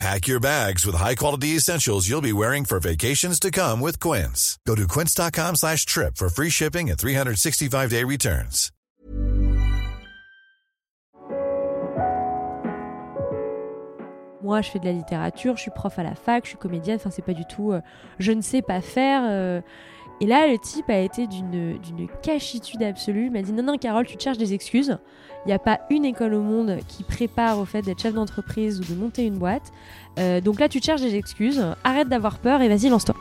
Pack your bags with high-quality essentials you'll be wearing for vacations to come with Quince. Go to quince.com slash trip for free shipping and 365-day returns. Moi, je fais de la littérature, je suis prof à la fac, je suis comédienne, enfin, c'est pas du tout... euh, je ne sais pas faire... euh. Et là, le type a été d'une cachitude absolue. Il m'a dit, non, non, Carole, tu te cherches des excuses. Il n'y a pas une école au monde qui prépare au fait d'être chef d'entreprise ou de monter une boîte. Euh, donc là, tu te cherches des excuses. Arrête d'avoir peur et vas-y, lance-toi.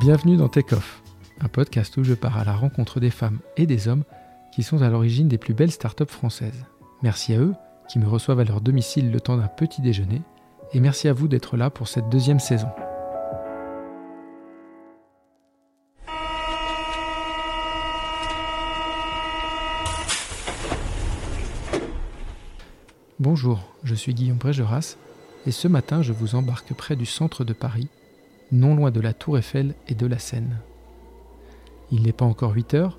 Bienvenue dans Take Off, un podcast où je pars à la rencontre des femmes et des hommes qui sont à l'origine des plus belles startups françaises. Merci à eux qui me reçoivent à leur domicile le temps d'un petit déjeuner et merci à vous d'être là pour cette deuxième saison. Bonjour, je suis Guillaume Brégeras et ce matin je vous embarque près du centre de Paris, non loin de la Tour Eiffel et de la Seine. Il n'est pas encore 8 heures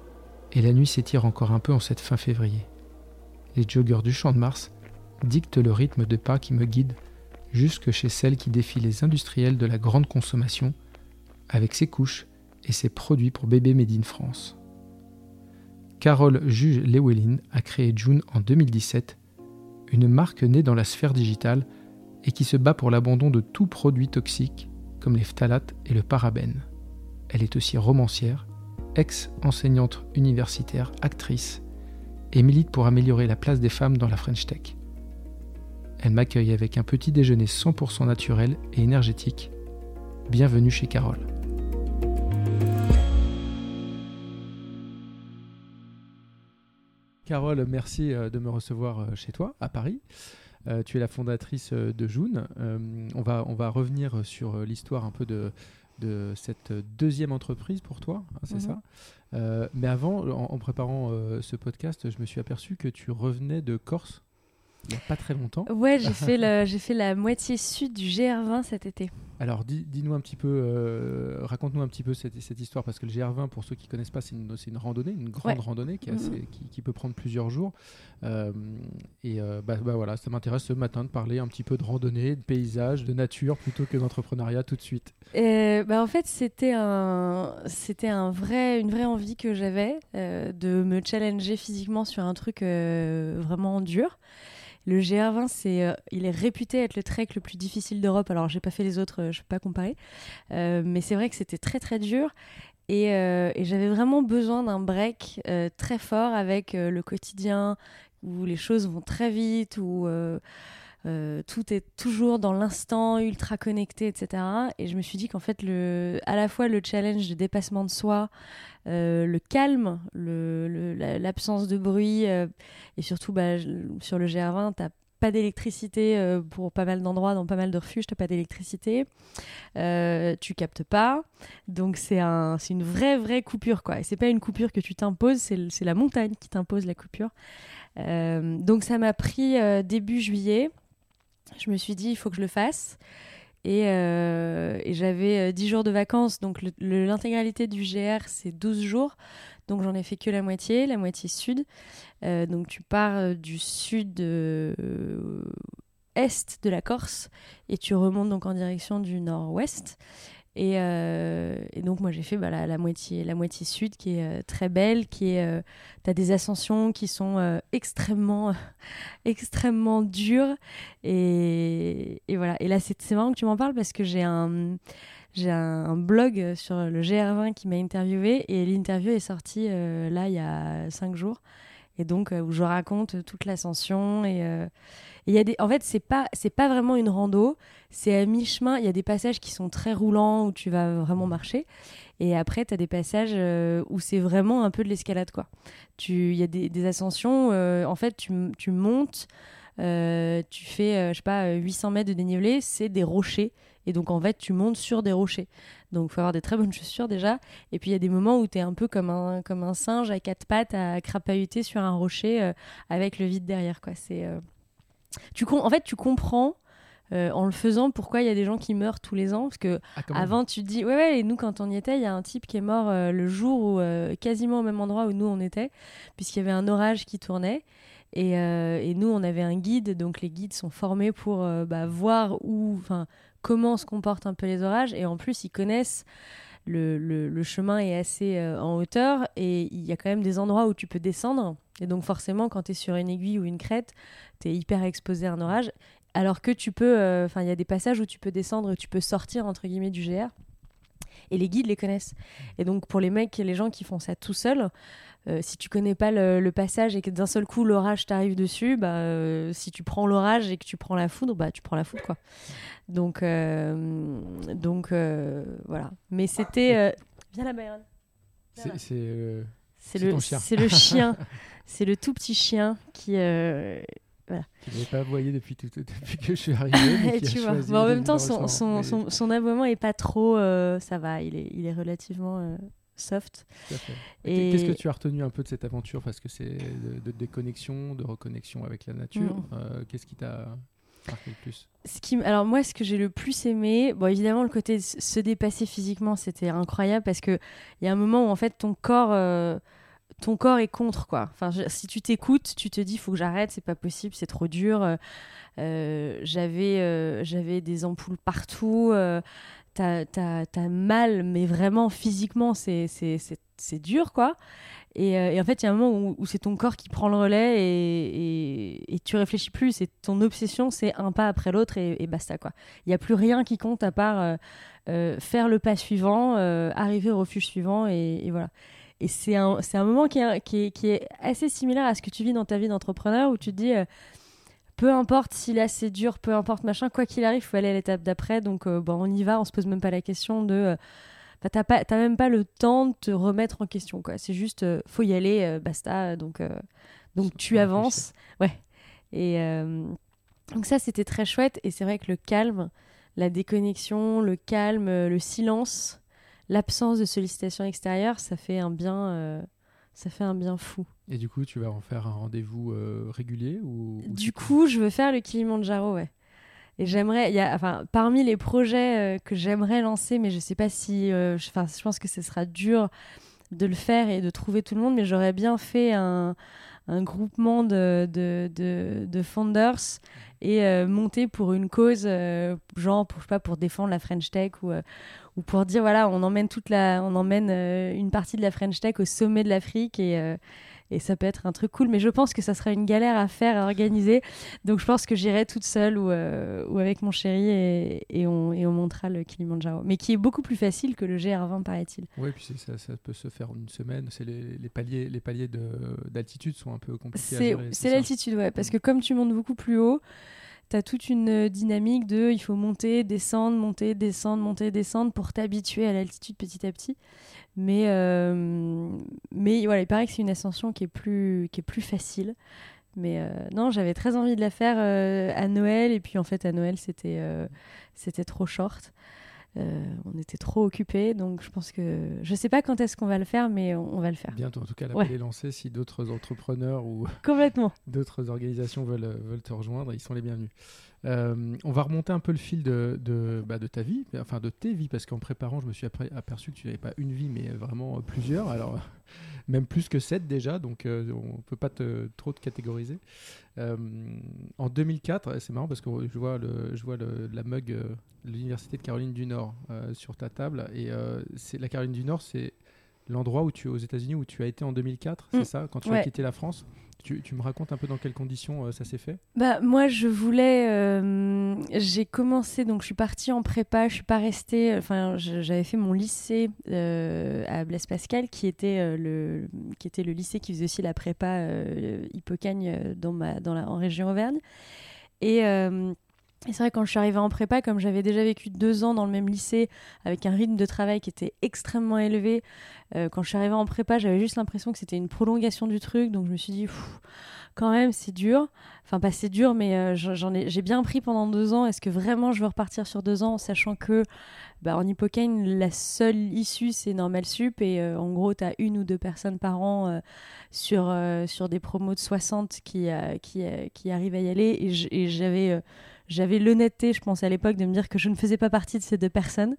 et la nuit s'étire encore un peu en cette fin février. Les joggeurs du Champ de Mars dictent le rythme de pas qui me guide jusque chez celle qui défie les industriels de la grande consommation avec ses couches et ses produits pour bébés made in France. Carole Juge Lewellyn a créé June en 2017, une marque née dans la sphère digitale et qui se bat pour l'abandon de tout produit toxique comme les phtalates et le parabène. Elle est aussi romancière, ex-enseignante universitaire, actrice et milite pour améliorer la place des femmes dans la French Tech. Elle m'accueille avec un petit déjeuner 100% naturel et énergétique. Bienvenue chez Carole. Carole, merci euh, de me recevoir euh, chez toi, à Paris. Euh, tu es la fondatrice de June. Euh, on, va, on va revenir sur l'histoire un peu de, de cette deuxième entreprise pour toi, hein, c'est Mhm. ça Euh, Mais avant, en, en préparant euh, ce podcast, je me suis aperçu que tu revenais de Corse il n'y a pas très longtemps. Ouais, j'ai fait, le- j'ai fait la moitié sud du GR20 cet été. Alors, dis- dis-nous un petit peu, euh, raconte-nous un petit peu cette, cette histoire, parce que le GR20, pour ceux qui connaissent pas, c'est une, c'est une randonnée, une grande Ouais. randonnée qui, assez- qui, qui peut prendre plusieurs jours. Euh, et euh, bah, bah voilà, ça m'intéresse ce matin de parler un petit peu de randonnée, de paysage, de nature, plutôt que d'entrepreneuriat tout de suite. Euh, bah en fait, c'était un, c'était un vrai, une vraie envie que j'avais de me challenger physiquement sur un truc vraiment dur. Le GR20, c'est, euh, il est réputé être le trek le plus difficile d'Europe. Alors, j'ai pas fait les autres, euh, je peux pas comparer, Euh, mais c'est vrai que c'était très très dur. Et, euh, j'avais vraiment besoin d'un break très fort avec le quotidien où les choses vont très vite, où euh, tout est toujours dans l'instant, ultra connecté, etc. Et je me suis dit qu'en fait, à la fois le challenge de dépassement de soi, euh, le calme, l'absence de bruit, euh, et surtout bah, sur le GR20, t'as pas d'électricité pour pas mal d'endroits, dans pas mal de refuges, t'as pas d'électricité, tu captes pas, donc c'est un, c'est une vraie vraie coupure quoi. Et c'est pas une coupure que tu t'imposes, c'est la montagne qui t'impose la coupure. Donc ça m'a pris début juillet. Je me suis dit, il faut que je le fasse. Et, euh, j'avais euh, 10 jours de vacances, donc l'intégralité du GR, c'est 12 jours. Donc j'en ai fait que la moitié, la moitié sud. Euh, donc tu pars euh, du sud euh, est de la Corse et tu remontes donc en direction du nord-ouest. Et, euh, et donc moi j'ai fait bah, la, moitié, sud qui est euh, très belle, qui est, euh, t'as des ascensions qui sont extrêmement, extrêmement dures. Et, voilà. Et là c'est marrant que tu m'en parles parce que j'ai un, j'ai un, blog sur le GR20 qui m'a interviewé et l'interview est sortie là il y a cinq jours. Et donc euh, où je raconte toute l'ascension et euh, et il y a des, en fait c'est pas c'est pas vraiment une rando, c'est à mi-chemin. Il y a des passages qui sont très roulants où tu vas vraiment marcher. Et après, tu as des passages euh, où c'est vraiment un peu de l'escalade. quoi. Tu- Il y a des, ascensions, euh, en fait, tu, tu montes, euh, tu fais, euh, je sais pas, euh, 800 mètres de dénivelé, c'est des rochers. Et donc, en fait, tu montes sur des rochers. Donc, il faut avoir des très bonnes chaussures déjà. Et puis, il y a des moments où tu es un peu comme un, comme un singe à quatre pattes à crapahuter sur un rocher euh, avec le vide derrière. Quoi. C'est, euh, tu en fait, tu comprends. Euh, en le faisant, pourquoi il y a des gens qui meurent tous les ans Parce que Ah, avant, tu te dis, ouais, ouais, et nous, quand on y était, il y a un type qui est mort euh, le jour où, quasiment au même endroit où nous on était, puisqu'il y avait un orage qui tournait. Et, euh, et nous, on avait un guide, donc les guides sont formés pour euh, bah, voir où, enfin, comment se comportent un peu les orages. Et en plus, ils connaissent le, le- chemin est assez euh, en hauteur et il y a quand même des endroits où tu peux descendre. Et donc, forcément, quand tu es sur une aiguille ou une crête, tu es hyper exposé à un orage. Alors que tu peux, euh, enfin, il y a des passages où tu peux descendre, tu peux sortir entre guillemets du GR. Et les guides les connaissent. Et donc pour les mecs, les gens qui font ça tout seuls, euh, si tu connais pas le, le passage et que d'un seul coup l'orage t'arrive dessus, bah, euh, si tu prends l'orage et que tu prends la foudre, bah tu prends la foudre quoi. Donc euh, donc voilà. Mais c'était viens là Byron. C'est, le chien. c'est le chien, c'est le tout petit chien qui que je n'ai pas aboyé depuis, tout- depuis que je suis arrivé. mais Et qui a tu vois. Bon, en même temps, son, son, son, est pas trop. euh, ça va, il est, il est relativement euh, soft. Et- Qu'est-ce que tu as retenu un peu de cette aventure? Parce que c'est de, de déconnexion, de reconnexion avec la nature. Mm. Euh, Qu'est-ce qui t'a marqué le plus? Ce qui, m- alors, moi, ce que j'ai le plus aimé, bon, évidemment, le côté de se dépasser physiquement, c'était incroyable parce qu'il y a un moment où, en fait, ton corps. euh, ton corps est contre quoi. Enfin, je- si tu t'écoutes, tu te dis faut que j'arrête, c'est pas possible, c'est trop dur. Euh, j'avais j'avais des ampoules partout. T'as, mal, mais vraiment physiquement, c'est, dur quoi. Et, euh, et en fait, il y a un moment où, c'est ton corps qui prend le relais et, et, et tu réfléchis plus. C'est ton obsession, c'est un pas après l'autre et, et basta quoi. Il n'y a plus rien qui compte à part euh, euh, faire le pas suivant, arriver au refuge suivant et, et voilà. Et c'est un, un moment qui est, qui, est, qui est assez similaire à ce que tu vis dans ta vie d'entrepreneur où tu te dis peu importe si là c'est dur, peu importe machin, quoi qu'il arrive, il faut aller à l'étape d'après. Donc euh, bon, on y va, on se pose même pas la question de. euh, bah, t'as pas, t'as même pas le temps de te remettre en question quoi. C'est juste, euh, faut y aller, euh, basta. Donc donc tu avances, ouais. Et donc ça c'était très chouette. Et c'est vrai que le calme, la déconnexion, le calme, le silence, l'absence de sollicitation extérieure, ça fait un bien, ça fait un bien fou. Et du coup, tu vas en faire un rendez-vous euh, régulier ou, ou Du coup, je veux faire le Kilimanjaro, ouais. Et j'aimerais, il enfin, parmi les projets euh, que j'aimerais lancer, mais je sais pas si, euh, je, enfin, je pense que ce sera dur de le faire et de trouver tout le monde, mais j'aurais bien fait un, un groupement de, de, de, de founders et euh, monter pour une cause, euh, genre, pour, je sais pas, pour défendre la French Tech ou, euh, ou pour dire, voilà, on emmène toute la, on emmène une partie de la French Tech au sommet de l'Afrique et, et ça peut être un truc cool, mais je pense que ça sera une galère à faire, à organiser. Donc je pense que j'irai toute seule ou, euh, ou avec mon chéri et, et, on, et on montera le Kilimanjaro. Mais qui est beaucoup plus facile que le GR20, paraît-il. Ouais, puis ça, ça peut se faire en une semaine. C'est les, les paliers, les paliers de- d'altitude sont un peu compliqués C'est l'altitude, ouais, parce que comme tu montes beaucoup plus haut, tu as toute une euh, dynamique de il faut monter, descendre, monter, descendre, monter, descendre pour t'habituer à l'altitude petit à petit. Mais, euh, mais voilà, il paraît que c'est une ascension qui est plus, qui est plus facile. Mais euh, non, j'avais très envie de la faire euh, à Noël, et puis en fait, à Noël, c'était euh, c'était trop short. On était trop occupés, donc je pense que. Je sais pas quand est-ce qu'on va le faire, mais on, on va le faire. Bientôt, en tout cas, Ouais. l'appel est lancé. Si d'autres entrepreneurs ou Complètement. d'autres organisations veulent, veulent te rejoindre, ils sont les bienvenus. Euh, on va remonter un peu le fil de, de, bah, de ta vie, enfin de tes vies, parce qu'en préparant, je me suis aperçu que tu n'avais pas une vie, mais vraiment euh, plusieurs, alors même plus que sept déjà, donc euh, on ne peut pas trop te catégoriser. En 2004, c'est marrant parce que je vois, le, je vois la mug de l'Université de Caroline du Nord sur ta table, et c'est la Caroline du Nord, c'est l'endroit où tu aux États-Unis où tu as été en 2004, c'est Mm. ça, quand tu as quitté la France. Tu, tu me racontes un peu dans quelles conditions euh, ça s'est fait? Bah, moi, je voulais. euh, j'ai commencé, donc je suis partie en prépa, je suis pas restée. Enfin, j'avais fait mon lycée euh, à Blaise Pascal, qui était, le, qui était le lycée qui faisait aussi la prépa Hippocagne dans ma, dans la, en région Auvergne. Et. Et c'est vrai, quand je suis arrivée en prépa, comme j'avais déjà vécu deux ans dans le même lycée, avec un rythme de travail qui était extrêmement élevé, euh, quand je suis arrivée en prépa, j'avais juste l'impression que c'était une prolongation du truc. Donc je me suis dit, quand même, c'est dur. Enfin, pas c'est dur, mais euh, j'en ai, j'ai bien pris pendant deux ans. Est-ce que vraiment je veux repartir sur deux ans, sachant que bah, en Hippocane, la seule issue, c'est Normal Sup. Et euh, en gros, tu as une ou deux personnes par an sur, sur des promos de 60 qui, qui, qui arrivent à y aller. Et j'avais j'avais l'honnêteté, je pense à l'époque, de me dire que je ne faisais pas partie de ces deux personnes.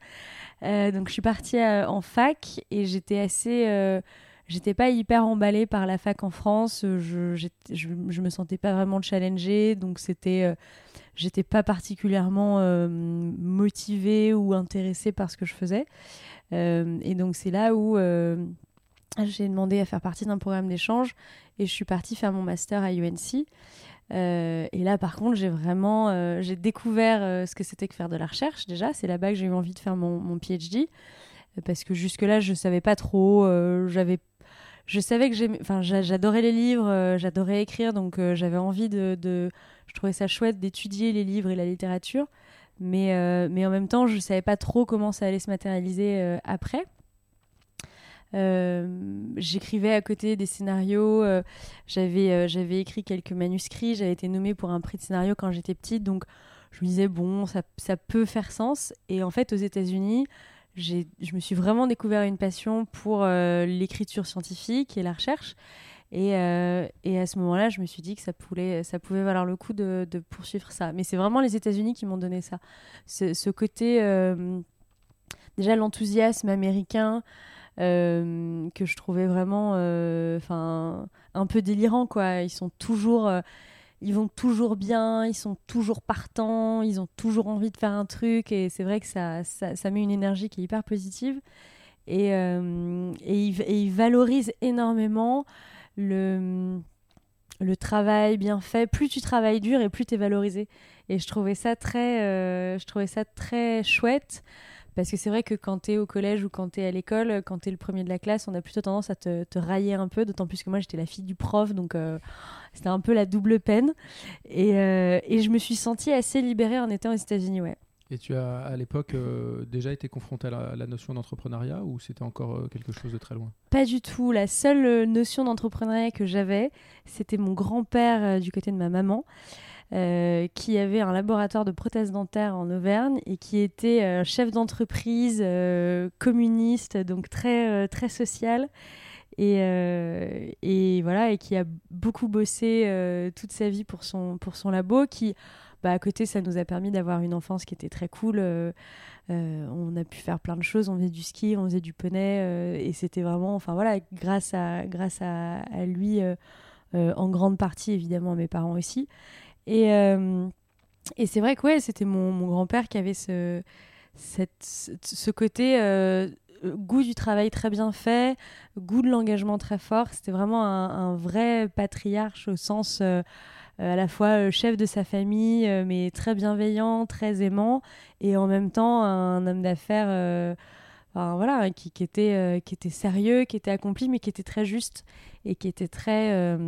donc je suis partie en fac et j'étais assez j'étais pas hyper emballée par la fac en France. Je, je, je me sentais pas vraiment challengée, donc c'était, euh, j'étais pas particulièrement euh, motivée ou intéressée par ce que je faisais. Euh, et donc c'est là où j'ai demandé à faire partie d'un programme d'échange et je suis partie faire mon master à UNC. Et là, par contre, j'ai vraiment j'ai découvert ce que c'était que faire de la recherche. Déjà, c'est là-bas que j'ai eu envie de faire mon, mon PhD parce que jusque-là, je savais pas trop. j'avais je savais que j'adorais les livres, euh, j'adorais écrire, donc euh, j'avais envie de, je trouvais ça chouette d'étudier les livres et la littérature, mais, euh, mais en même temps, je savais pas trop comment ça allait se matérialiser après. J'écrivais à côté des scénarios, j'avais j'avais écrit quelques manuscrits, j'avais été nommée pour un prix de scénario quand j'étais petite, donc je me disais bon, ça, ça peut faire sens. Et en fait, aux États-Unis, je me suis vraiment découvert une passion pour euh, l'écriture scientifique et la recherche. Et, euh, et à ce moment-là, je me suis dit que ça pouvait, ça pouvait valoir le coup de, poursuivre ça. Mais c'est vraiment les États-Unis qui m'ont donné ça. Ce, côté, euh, déjà l'enthousiasme américain, que je trouvais vraiment enfin un peu délirant. Quoi. Ils sont toujours ils vont toujours bien, ils sont toujours partants, ils ont toujours envie de faire un truc et c'est vrai que ça, ça, met une énergie qui est hyper positive et, euh, ils, valorisent énormément le, travail bien fait. Plus tu travailles dur et plus tu es valorisé. Et je trouvais ça très, euh, je trouvais ça très chouette. Parce que c'est vrai que quand tu es au collège ou quand tu es à l'école, quand tu es le premier de la classe, on a plutôt tendance à te, te railler un peu, d'autant plus que moi j'étais la fille du prof, donc euh, c'était un peu la double peine. Et, euh, et, je me suis sentie assez libérée en étant aux États-Unis, ouais. Et tu as à l'époque euh, déjà été confrontée à la, notion d'entrepreneuriat ou c'était encore quelque chose de très loin? Pas du tout. La seule notion d'entrepreneuriat que j'avais, c'était mon grand-père du côté de ma maman. Euh, qui avait un laboratoire de prothèses dentaires en Auvergne et qui était euh, chef d'entreprise euh, communiste, donc très, très social. Et, voilà, et qui a beaucoup bossé toute sa vie pour son, pour son labo, qui, bah, à côté, ça nous a permis d'avoir une enfance qui était très cool. on a pu faire plein de choses, on faisait du ski, on faisait du poney, et c'était vraiment, enfin voilà, grâce à, grâce à, lui, en grande partie évidemment mes parents aussi. Et, euh, et c'est vrai que ouais, c'était mon, grand-père qui avait ce, côté euh, goût du travail très bien fait, goût de l'engagement très fort. C'était vraiment un, vrai patriarche au sens euh, à la fois chef de sa famille, mais très bienveillant, très aimant, et en même temps un homme d'affaires. Voilà, qui était, qui était sérieux, qui était accompli, mais qui était très juste et qui était très,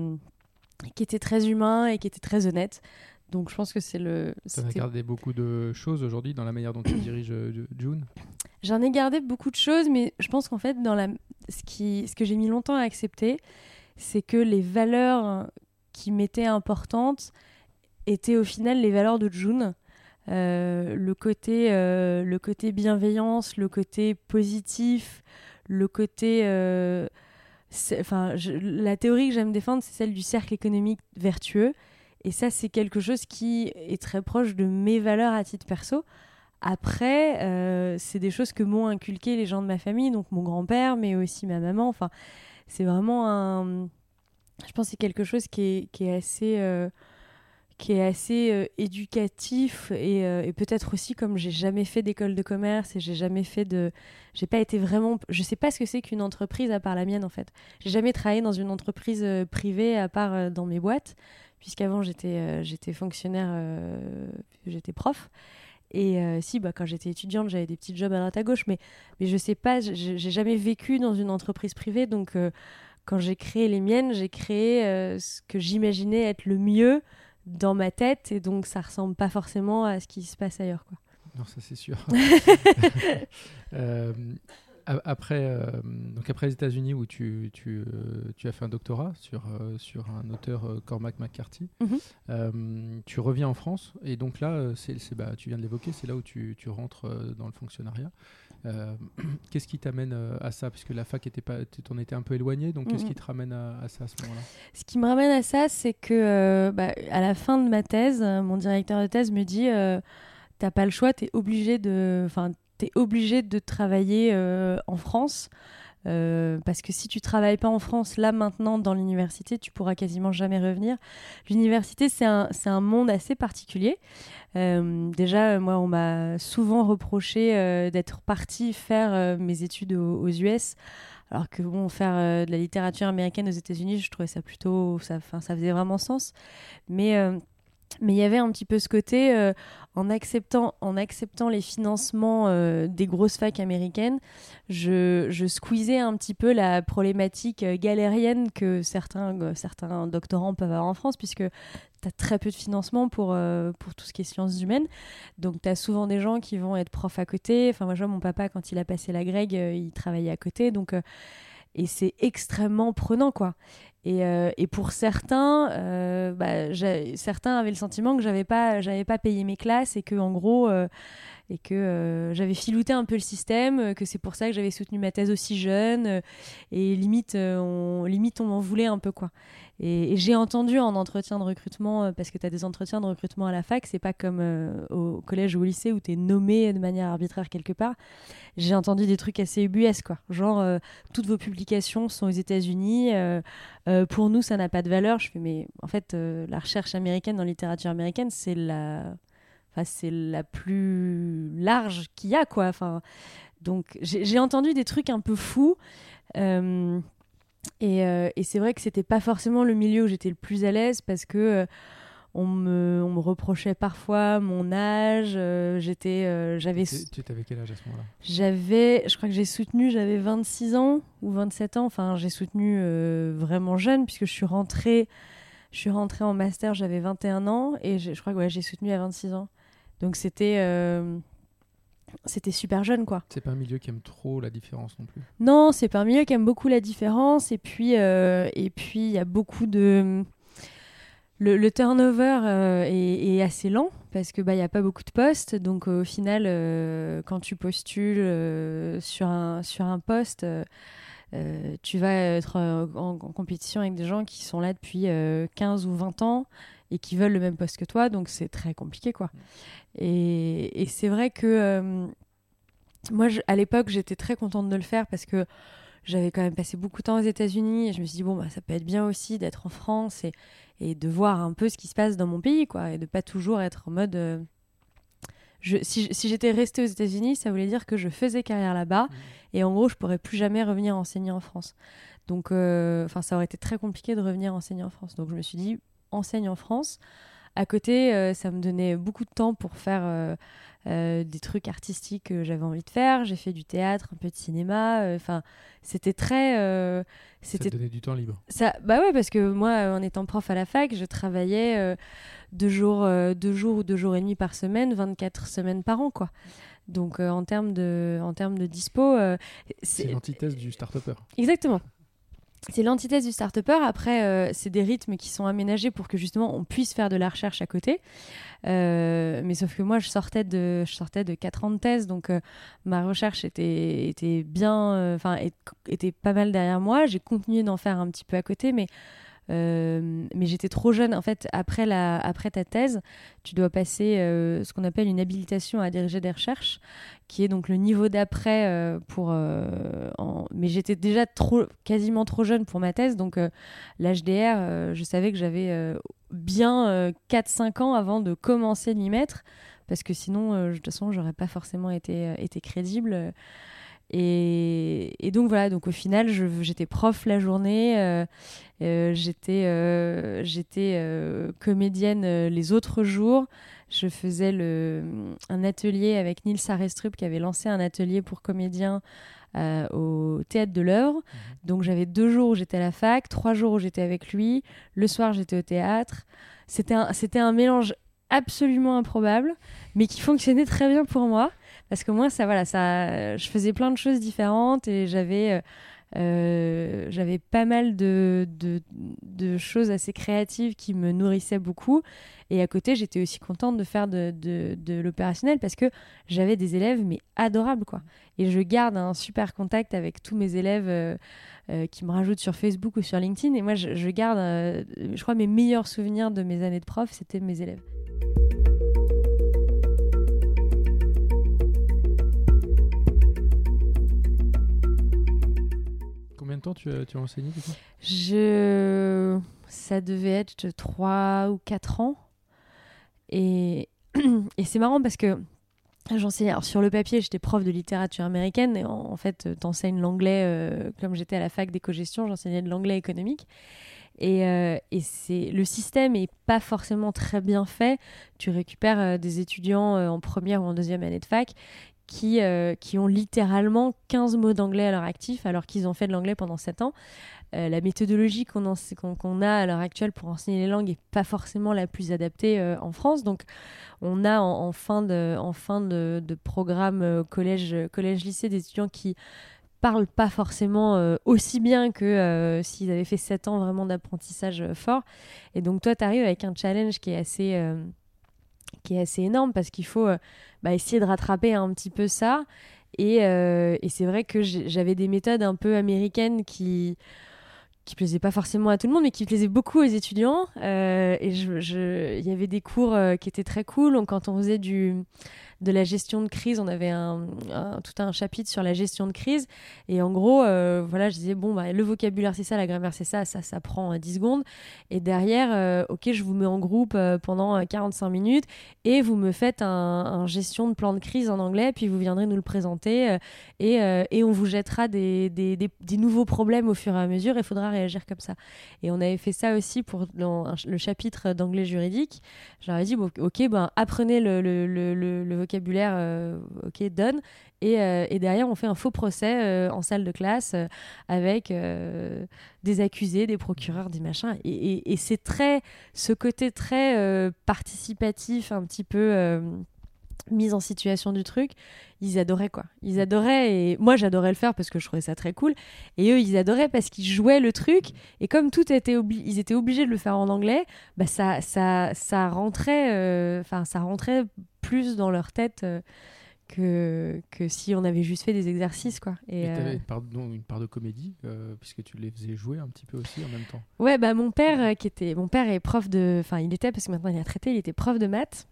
qui était très humain et qui était très honnête. Donc je pense que c'est le. Tu as gardé beaucoup de choses aujourd'hui dans la manière dont tu diriges euh, June? J'en ai gardé beaucoup de choses, mais je pense qu'en fait, dans la... ce, qui... ce que j'ai mis longtemps à accepter, c'est que les valeurs qui m'étaient importantes étaient au final les valeurs de June. Euh, le, côté, euh, le côté bienveillance, le côté positif, le côté enfin, la théorie que j'aime défendre, c'est celle du cercle économique vertueux. Et ça, c'est quelque chose qui est très proche de mes valeurs à titre perso. Après, euh, c'est des choses que m'ont inculqué les gens de ma famille, donc mon grand-père, mais aussi ma maman. Enfin, c'est vraiment un. Je pense que c'est quelque chose qui est, qui est assez. Euh, qui est assez euh, éducatif et, euh, et peut-être aussi comme j'ai jamais fait d'école de commerce et j'ai jamais fait de j'ai pas été vraiment je sais pas ce que c'est qu'une entreprise à part la mienne en fait. J'ai jamais travaillé dans une entreprise euh, privée à part dans mes boîtes puisqu'avant j'étais j'étais fonctionnaire j'étais prof. Et si bah quand j'étais étudiante j'avais des petits jobs à droite à gauche mais mais je sais pas j'ai jamais vécu dans une entreprise privée donc quand j'ai créé les miennes j'ai créé ce que j'imaginais être le mieux dans ma tête et donc ça ressemble pas forcément à ce qui se passe ailleurs quoi. Non, ça c'est sûr. Euh, après, donc après les États-Unis où tu, tu, tu, as fait un doctorat sur, sur un auteur Cormac McCarthy, mhm. tu reviens en France et donc là, c'est, bah, tu viens de l'évoquer, c'est là où tu, tu rentres dans le fonctionnariat. Euh, qu'est-ce qui t'amène euh, à ça? Puisque la fac était pas, t'en étais un peu éloigné, donc qu'est-ce qui te ramène à, ça à ce moment-là? Ce qui me ramène à ça, c'est que euh, bah, à la fin de ma thèse, mon directeur de thèse me dit t'as pas le choix, t'es obligé de, enfin, t'es obligé de travailler en France. Euh, parce que si tu travailles pas en France, là maintenant dans l'université, tu pourras quasiment jamais revenir. L'université, c'est un, un, monde assez particulier. Euh, déjà, moi, on m'a souvent reproché euh, d'être partie faire mes études aux, US. Alors que bon, faire de la littérature américaine aux États-Unis, je trouvais ça plutôt, ça, ça faisait vraiment sens. Mais mais il y avait un petit peu ce côté, euh, en, acceptant, en acceptant les financements euh, des grosses facs américaines, je, je squeezais un petit peu la problématique euh, galérienne que certains, certains doctorants peuvent avoir en France, puisque tu as très peu de financement pour, pour tout ce qui est sciences humaines. Donc tu as souvent des gens qui vont être profs à côté. Enfin, moi, je vois mon papa, quand il a passé la Greg, il travaillait à côté. Donc et c'est extrêmement prenant quoi et, euh, et pour certains, euh, bah, certains avaient le sentiment que j'avais pas, j'avais pas payé mes classes et que en gros, euh, et que j'avais filouté un peu le système, que c'est pour ça que j'avais soutenu ma thèse aussi jeune et limite, on, limite on m'en voulait un peu quoi. Et, j'ai entendu en entretien de recrutement, parce que tu as des entretiens de recrutement à la fac, c'est pas comme au collège ou au lycée où tu es nommé de manière arbitraire quelque part. J'ai entendu des trucs assez ubuesques, quoi. Genre, toutes vos publications sont aux États-Unis, euh, pour nous, ça n'a pas de valeur. Je fais, mais en fait, euh, la recherche américaine dans la littérature américaine, c'est la, enfin, c'est la plus large qu'il y a, quoi. Enfin, donc, j'ai entendu des trucs un peu fous. Euh, et, c'est vrai que c'était pas forcément le milieu où j'étais le plus à l'aise parce que on me, on me reprochait parfois mon âge. Euh, j'étais, euh, j'avais. Tu avais quel âge à ce moment-là? J'avais, je crois que j'ai soutenu, j'avais 26 ans ou 27 ans. Enfin, j'ai soutenu euh, vraiment jeune puisque je suis rentrée, je suis rentrée en master, j'avais 21 ans et je crois que ouais, j'ai soutenu à 26 ans. Donc c'était c'était super jeune quoi. C'est pas un milieu qui aime trop la différence non plus. Non, c'est pas un milieu qui aime beaucoup la différence et puis et puis il y a beaucoup de le, turnover euh, est, assez lent parce que bah il y a pas beaucoup de postes donc au final euh, quand tu postules euh, sur un sur un poste tu vas être en, compétition avec des gens qui sont là depuis 15 ou 20 ans et qui veulent le même poste que toi donc c'est très compliqué quoi et, et c'est vrai que moi à l'époque j'étais très contente de le faire parce que j'avais quand même passé beaucoup de temps aux États-Unis et je me suis dit bon bah ça peut être bien aussi d'être en France et et de voir un peu ce qui se passe dans mon pays, quoi, et de pas toujours être en mode. Euh, je, si, si j'étais restée aux États-Unis, ça voulait dire que je faisais carrière là-bas, mmh. et en gros, je pourrais plus jamais revenir enseigner en France. Donc, euh, enfin, ça aurait été très compliqué de revenir enseigner en France. Donc, je me suis dit, enseigne en France. À côté, euh, ça me donnait beaucoup de temps pour faire euh, des trucs artistiques que j'avais envie de faire. J'ai fait du théâtre, un peu de cinéma. Euh, enfin, c'était très. Euh, c'était ça donnait du temps libre. Ça, bah ouais, parce que moi, en étant prof à la fac, je travaillais deux jours, deux jours ou deux jours et demi par semaine, 24 semaines par an, quoi. Donc en termes de, en termes de dispo, c'est l'antithèse du start-upper. Exactement. C'est l'antithèse du start-upper. Après, euh, c'est des rythmes qui sont aménagés pour que justement on puisse faire de la recherche à côté. Euh, mais sauf que moi, je sortais de, je sortais de 4 ans de thèse, donc euh, ma recherche était, était bien, enfin, était pas mal derrière moi. J'ai continué d'en faire un petit peu à côté, mais euh, mais j'étais trop jeune. En fait, après, la, après ta thèse, tu dois passer euh, ce qu'on appelle une habilitation à diriger des recherches, qui est donc le niveau d'après euh, pour. En... Mais j'étais déjà trop, quasiment trop jeune pour ma thèse, donc l'HDR, je savais que j'avais bien 4-5 ans avant de commencer à m'y mettre, parce que sinon, de toute façon, j'aurais pas forcément été, été crédible. Et, donc voilà, donc au final, j'étais prof la journée, euh, euh, j'étais euh, j'étais comédienne les autres jours. Je faisais le, un atelier avec Nils Arestrup qui avait lancé un atelier pour comédiens au théâtre de l'œuvre. Mhm. Donc j'avais deux jours où j'étais à la fac, trois jours où j'étais avec lui, le soir j'étais au théâtre. C'était un, c'était un mélange absolument improbable, mais qui fonctionnait très bien pour moi parce que moi, ça, voilà, ça, je faisais plein de choses différentes et j'avais euh, j'avais pas mal de, de, choses assez créatives qui me nourrissaient beaucoup. Et à côté, j'étais aussi contente de faire de, de l'opérationnel parce que j'avais des élèves, mais adorables, quoi. Et je garde un super contact avec tous mes élèves euh, euh, qui me rajoutent sur Facebook ou sur LinkedIn. Et moi, je, je garde, je crois, mes meilleurs souvenirs de mes années de prof, c'était mes élèves. Temps tu as, tu as enseigné Je... Ça devait être 3 ou 4 ans. Et, et c'est marrant parce que j'enseignais. sur le papier, j'étais prof de littérature américaine. Et en, fait, fait, t'enseignes l'anglais. Euh, comme j'étais à la fac d'éco-gestion, j'enseignais de l'anglais économique. Et, euh, et c'est le système est pas forcément très bien fait. Tu récupères euh, des étudiants en première ou en deuxième année de fac qui, euh, qui ont littéralement 15 mots d'anglais à leur actif alors qu'ils ont fait de l'anglais pendant 7 ans. Euh, la méthodologie qu'on a à l'heure actuelle pour enseigner les langues n'est pas forcément la plus adaptée euh, en France. Donc, on a en, fin, de, en fin de, de programme collège-lycée collège, des étudiants qui parlent pas forcément aussi bien que s'ils avaient fait 7 ans vraiment d'apprentissage fort. Et donc, toi, tu arrives avec un challenge qui est assez qui est assez énorme parce qu'il faut euh, bah, essayer de rattraper un petit peu ça. Et, euh, et c'est vrai que j'avais des méthodes un peu américaines qui qui plaisaient pas forcément à tout le monde, mais qui plaisaient beaucoup aux étudiants. Euh, et il y avait des cours qui étaient très cool. Donc, quand on faisait du, de la gestion de crise. On avait tout un chapitre sur la gestion de crise. Et en gros, euh, voilà, je disais, bon, bah, le vocabulaire, c'est ça, la grammaire, c'est ça, ça, ça prend 10 secondes. Et derrière, euh, ok, je vous mets en groupe euh, pendant 45 minutes et vous me faites un, gestion de plan de crise en anglais, puis vous viendrez nous le présenter et, et, on vous jettera des, nouveaux problèmes au fur et à mesure. Il faudra réagir comme ça. Et on avait fait ça aussi pour le chapitre d'anglais juridique. J'aurais dit, ok, ben, apprenez le vocabulaire vocabulaire, euh, ok, donne. Et, euh, et, derrière, on fait un faux procès euh, en salle de classe avec des accusés, des procureurs, des machins. Et, et, c'est très, ce côté très participatif, un petit peu mise en situation du truc, ils adoraient quoi. Ils adoraient et moi j'adorais le faire parce que je trouvais ça très cool. Et eux ils adoraient parce qu'ils jouaient le truc et comme tout était ils étaient obligés de le faire en anglais, bah ça ça ça rentrait, enfin ça rentrait plus dans leur tête euh, que, que si on avait juste fait des exercices. Quoi. Et, tu avais euh, une part, de comédie, euh, puisque tu les faisais jouer un petit peu aussi en même temps. Ouais, bah, mon père, qui était, mon père est prof de... Enfin, il était, parce que maintenant il a traité, il était prof de maths.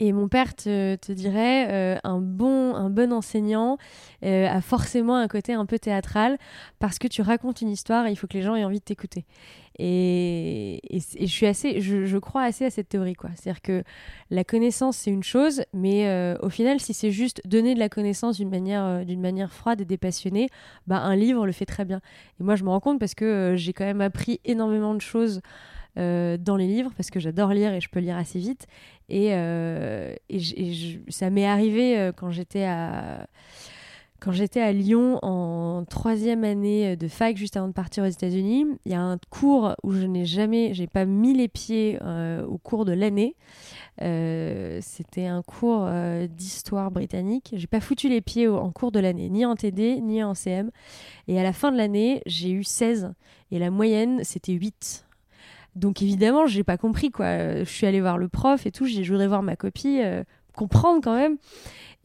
Et mon père te, dirait, un, bon, un bon enseignant a forcément un côté un peu théâtral parce que tu racontes une histoire et il faut que les gens aient envie de t'écouter. Et, je suis assez, je, crois assez à cette théorie, quoi. C'est-à-dire que la connaissance c'est une chose, mais euh, au final, si c'est juste donner de la connaissance d'une manière, euh, d'une manière froide et dépassionnée, bah un livre le fait très bien. Et moi, je me rends compte parce que euh, j'ai quand même appris énormément de choses. dans les livres parce que j'adore lire et je peux lire assez vite et, et ça m'est arrivé quand j'étais à quand j'étais à Lyon en troisième année de fac, juste avant de partir aux États-Unis, il y a un cours où je n'ai jamais, j'ai pas mis les pieds euh, au cours de l'année. Euh, c'était un cours euh, d'histoire britannique. J'ai pas foutu les pieds en cours de l'année, ni en TD, ni en CM. Et à la fin de l'année, j'ai eu 16 et la moyenne, c'était 8. Donc évidemment, j'ai pas compris quoi. Je suis allée voir le prof et tout, je voudrais voir ma copie, comprendre quand même.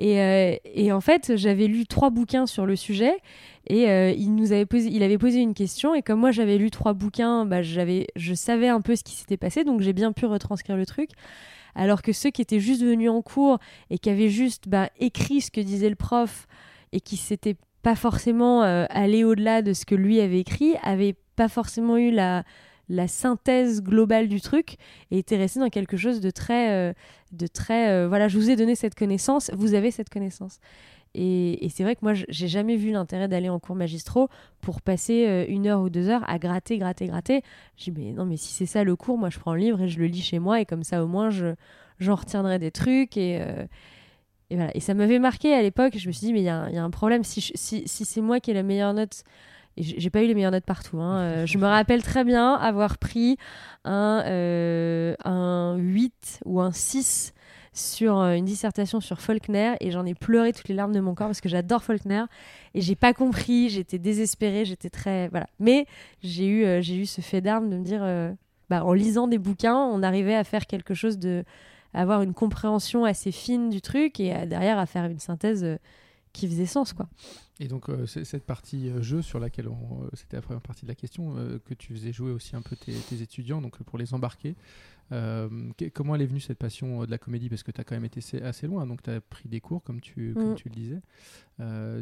Euh, et, en fait, j'avais lu trois bouquins sur le sujet et euh, il nous avait posé, il avait posé une question et comme moi j'avais lu trois bouquins, bah, j'avais, je savais un peu ce qui s'était passé, donc j'ai bien pu retranscrire le truc. Alors que ceux qui étaient juste venus en cours et qui avaient juste bah, écrit ce que disait le prof et qui s'étaient pas forcément euh, allés au-delà de ce que lui avait écrit, avaient pas forcément eu la, la synthèse globale du truc et était resté dans quelque chose de très, euh, de très, euh, voilà, je vous ai donné cette connaissance, vous avez cette connaissance. Et, c'est vrai que moi, j'ai jamais vu l'intérêt d'aller en cours magistraux pour passer euh, une heure ou deux heures à gratter, gratter, gratter. J'ai mais non, mais si c'est ça le cours, moi, je prends le livre et je le lis chez moi et comme ça, au moins, je, j'en retiendrai des trucs et, et voilà. Et ça m'avait marqué à l'époque. Je me suis dit, mais il y, y, a un problème. Si, si, si c'est moi qui ai la meilleure note j'ai pas eu les meilleures notes partout. Hein. Euh, je me rappelle très bien avoir pris un, euh, un 8 ou un 6 sur une dissertation sur Faulkner et j'en ai pleuré toutes les larmes de mon corps parce que j'adore Faulkner et j'ai pas compris, j'étais désespérée, j'étais très voilà. Mais j'ai eu j'ai eu ce fait d'armes de me dire bah, en lisant des bouquins, on arrivait à faire quelque chose de avoir une compréhension assez fine du truc et derrière à faire une synthèse qui faisait sens quoi. Et donc euh, cette partie euh, jeu sur laquelle euh, c'était la première partie de la question que tu faisais jouer aussi un peu tes, étudiants donc pour les embarquer. comment elle est venue cette passion de la comédie? Parce que tu as quand même été assez loin donc tu as pris des cours comme tu, comme mm. tu le disais.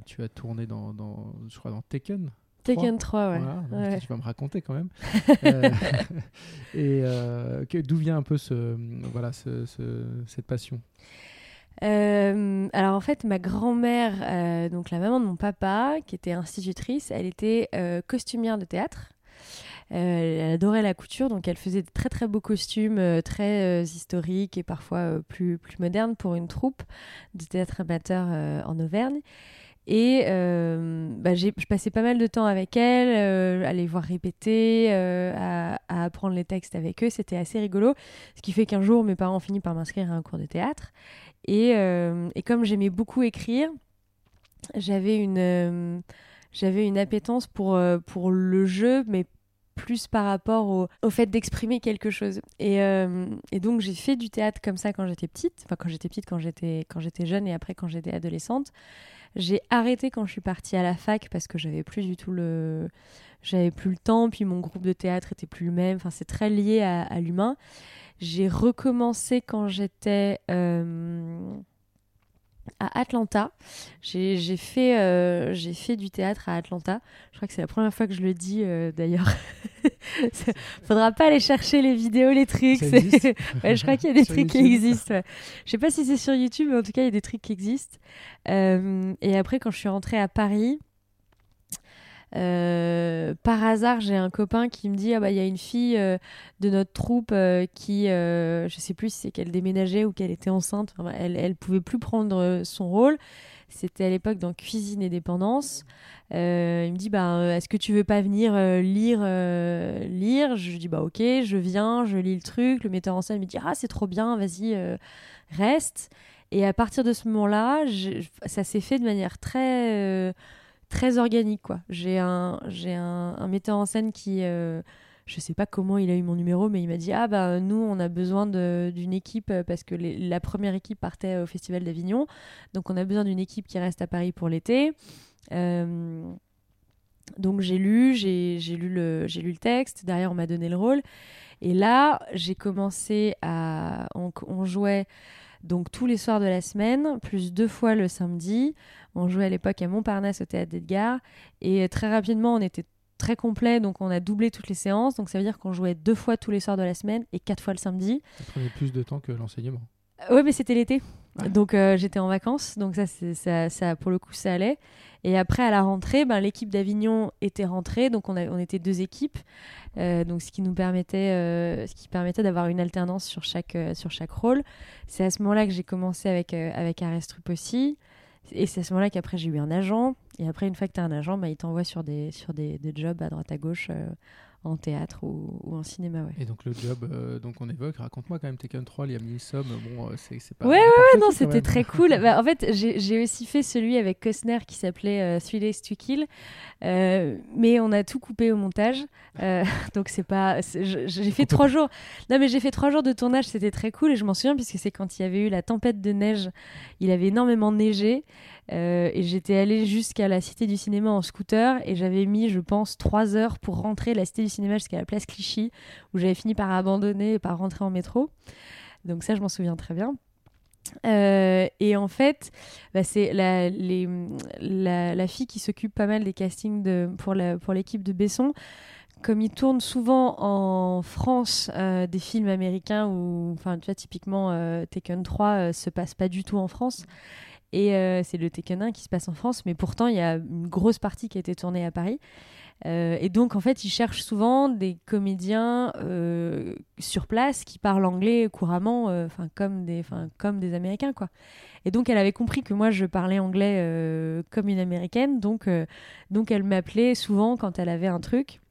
tu as tourné dans, dans, je crois dans Tekken. Tekken 3, ouais. ouais. Tu vas me raconter quand même. et d'où vient un peu ce, voilà, ce, cette passion? Euh, alors en fait, ma grand-mère, euh, donc la maman de mon papa, qui était institutrice, elle était euh, costumière de théâtre. elle adorait la couture, donc elle faisait de très très beaux costumes, très historiques et parfois plus, plus modernes pour une troupe de théâtre amateur en Auvergne. Et bah, je passais pas mal de temps avec elle, à les voir répéter, à, à, apprendre les textes avec eux. C'était assez rigolo. Ce qui fait qu'un jour, mes parents ont fini par m'inscrire à un cours de théâtre. Euh, et, comme j'aimais beaucoup écrire, j'avais une, euh, j'avais une appétence pour, euh, pour le jeu, mais plus par rapport au, au fait d'exprimer quelque chose. Et, et donc j'ai fait du théâtre comme ça quand j'étais petite, enfin quand j'étais petite, quand j'étais, quand j'étais jeune et après quand j'étais adolescente. J'ai arrêté quand je suis partie à la fac parce que j'avais plus du tout le, j'avais plus le temps, puis mon groupe de théâtre était plus le même. Enfin c'est très lié à, à l'humain. J'ai recommencé quand j'étais euh, à Atlanta. J'ai fait, euh, fait du théâtre à Atlanta. Je crois que c'est la première fois que je le dis euh, d'ailleurs. Faudra pas aller chercher les vidéos, les trucs. je crois qu'il y a des trucs qui existent. Je sais pas si c'est sur YouTube, mais en tout cas, il y a des trucs qui existent. et après, quand je suis rentrée à Paris, euh, par hasard, j'ai un copain qui me dit ah bah il y a une fille euh, de notre troupe euh, qui, je sais plus si c'est qu'elle déménageait ou qu'elle était enceinte. elle, elle pouvait plus prendre son rôle. C'était à l'époque dans Cuisine et Dépendance. il me dit bah est-ce que tu veux pas venir lire lire? Je dis bah ok, je viens, je lis le truc. Le metteur en scène me dit ah c'est trop bien, vas-y reste. Et à partir de ce moment-là, ça s'est fait de manière très très organique quoi. J'ai un j'ai un, metteur en scène qui euh, je sais pas comment il a eu mon numéro, mais il m'a dit ah bah nous on a besoin d'une équipe euh, parce que la première équipe partait au Festival d'Avignon, donc on a besoin d'une équipe qui reste à Paris pour l'été. Euh, donc j'ai lu, j'ai lu le j'ai lu le texte. Derrière on m'a donné le rôle. Et là j'ai commencé à on jouait donc tous les soirs de la semaine, plus deux fois le samedi. On jouait à l'époque à Montparnasse au théâtre d'Edgar. Et très rapidement, on était très complet, donc on a doublé toutes les séances. Donc ça veut dire qu'on jouait deux fois tous les soirs de la semaine et quatre fois le samedi. Ça prenait plus de temps que l'enseignement. Euh, oui, mais c'était l'été. Donc euh, j'étais en vacances, donc ça, ça, ça, pour le coup, ça allait. Et après, à la rentrée, ben, l'équipe d'Avignon était rentrée, donc on, était deux équipes, euh, donc ce qui nous permettait, qui permettait d'avoir une alternance sur chaque, sur chaque rôle. C'est à ce moment-là que j'ai commencé avec, avec Arestrup aussi. Et c'est à ce moment-là qu'après j'ai eu un agent. Et après, une fois que tu as un agent, bah, il t'envoie sur, des, sur des, jobs à droite à gauche euh, en théâtre ou, ou, en cinéma. Ouais. Et donc le job euh, donc on évoque, raconte-moi quand même Tekken 3, Liam Neeson, bon, euh, c'est pas. Ouais, ouais, ouais, non, c'était très cool. bah, en fait, j'ai aussi fait celui avec Costner qui s'appelait Three Days to Kill, mais on a tout coupé au montage, donc c'est pas. J'ai fait trois jours. Non, mais j'ai fait trois jours de tournage, c'était très cool et je m'en souviens puisque c'est quand il y avait eu la tempête de neige, il avait énormément neigé. Euh, et j'étais allée jusqu'à la Cité du Cinéma en scooter et j'avais mis, je pense, trois heures pour rentrer la Cité du Cinéma jusqu'à la place Clichy où j'avais fini par abandonner et par rentrer en métro. Donc ça, je m'en souviens très bien. Euh, et en fait, bah, c'est la, la, fille qui s'occupe pas mal des castings de, pour l'équipe de Besson. Comme ils tournent souvent en France euh, des films américains où, enfin, tu vois, typiquement Taken 3 se passe pas du tout en France. Et euh, c'est le Tekken 1 qui se passe en France, mais pourtant il y a une grosse partie qui a été tournée à Paris. Euh, et donc en fait, ils cherchent souvent des comédiens euh, sur place qui parlent anglais couramment, enfin comme des, comme des Américains quoi. Et donc elle avait compris que moi je parlais anglais comme une Américaine, donc donc elle m'appelait souvent quand elle avait un truc.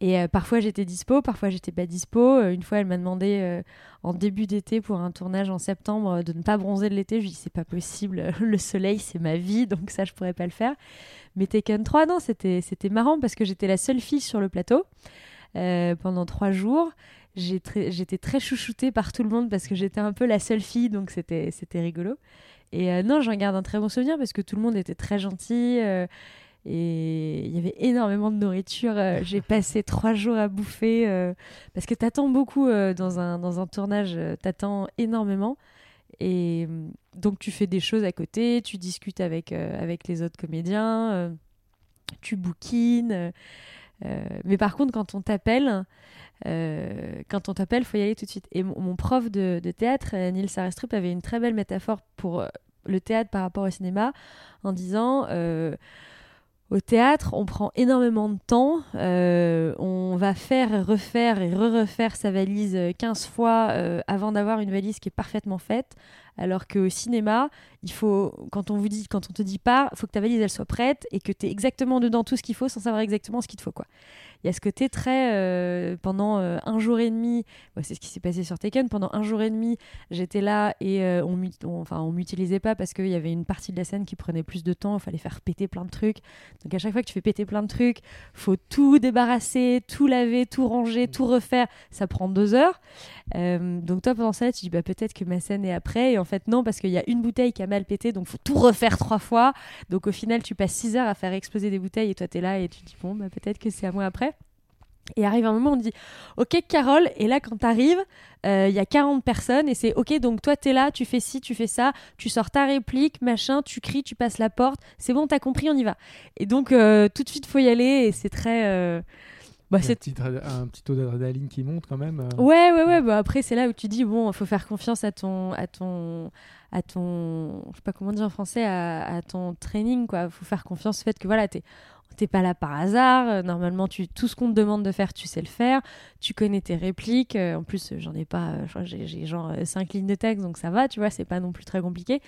Et euh, parfois j'étais dispo, parfois j'étais pas dispo. une fois, elle m'a demandé en début d'été pour un tournage en septembre de ne pas bronzer de l'été. Je lui ai dit c'est pas possible, le soleil c'est ma vie, donc ça je pourrais pas le faire. Mais Taken 3, non, c'était marrant parce que j'étais la seule fille sur le plateau pendant trois jours j'étais très chouchoutée par tout le monde parce que j'étais un peu la seule fille, donc c'était rigolo. Et euh, non, j'en garde un très bon souvenir parce que tout le monde était très gentil. Euh, et il y avait énormément de nourriture. Euh, j'ai passé trois jours à bouffer parce que t'attends beaucoup dans, un, dans un tournage, t'attends énormément. Et donc tu fais des choses à côté, tu discutes avec, avec les autres comédiens, tu bouquines. mais par contre, quand on t'appelle, euh, quand on t'appelle, faut y aller tout de suite. Et mon, prof de, théâtre, euh, Nils Arestrup, avait une très belle métaphore pour euh, le théâtre par rapport au cinéma en disant au théâtre, on prend énormément de temps, on va faire refaire et re-refaire sa valise 15 fois avant d'avoir une valise qui est parfaitement faite. Alors qu'au cinéma, il faut, quand on vous dit, quand on te dit pas, faut que ta valise elle soit prête et que tu es exactement dedans tout ce qu'il faut sans savoir exactement ce qu'il te faut quoi. Il y a ce côté très euh, pendant euh, un jour et demi c'est ce qui s'est passé sur Taken pendant un jour et demi j'étais là et euh, on, on, enfin on m'utilisait pas parce qu'il y avait une partie de la scène qui prenait plus de temps il fallait faire péter plein de trucs. Donc à chaque fois que tu fais péter plein de trucs faut tout débarrasser tout laver tout ranger tout refaire. Ça prend deux heures. Donc toi pendant ça tu dis bah peut-être que ma scène est après et en fait non parce qu'il y a une bouteille qui a mal pété donc faut tout refaire trois fois donc au final tu passes six heures à faire exploser des bouteilles et toi tu es là et tu dis bon bah peut-être que c'est à moi après et arrive un moment, on dit Ok, Carole, et là, quand t'arrives, euh, il y a 40 personnes, et c'est Ok, donc toi, t'es là, tu fais ci, tu fais ça, tu sors ta réplique, machin, tu cries, tu passes la porte, c'est bon, t'as compris, on y va. Et donc, euh, tout de suite, faut y aller, et c'est très. Euh, bah, c'est un petit taux d'adrénaline qui monte quand même. Ouais, ouais, ouais. Bah, après, c'est là où tu dis Bon, il faut faire confiance à ton. À ton à ton je sais pas comment dire en français à, ton training quoi faut faire confiance au fait que voilà t'es t'es pas là par hasard. Euh, normalement, tu, tout ce qu'on te demande de faire, tu sais le faire. Tu connais tes répliques. Euh, en plus, j'en ai pas, j'ai genre euh, cinq lignes de texte, donc ça va, tu vois, c'est pas non plus très compliqué.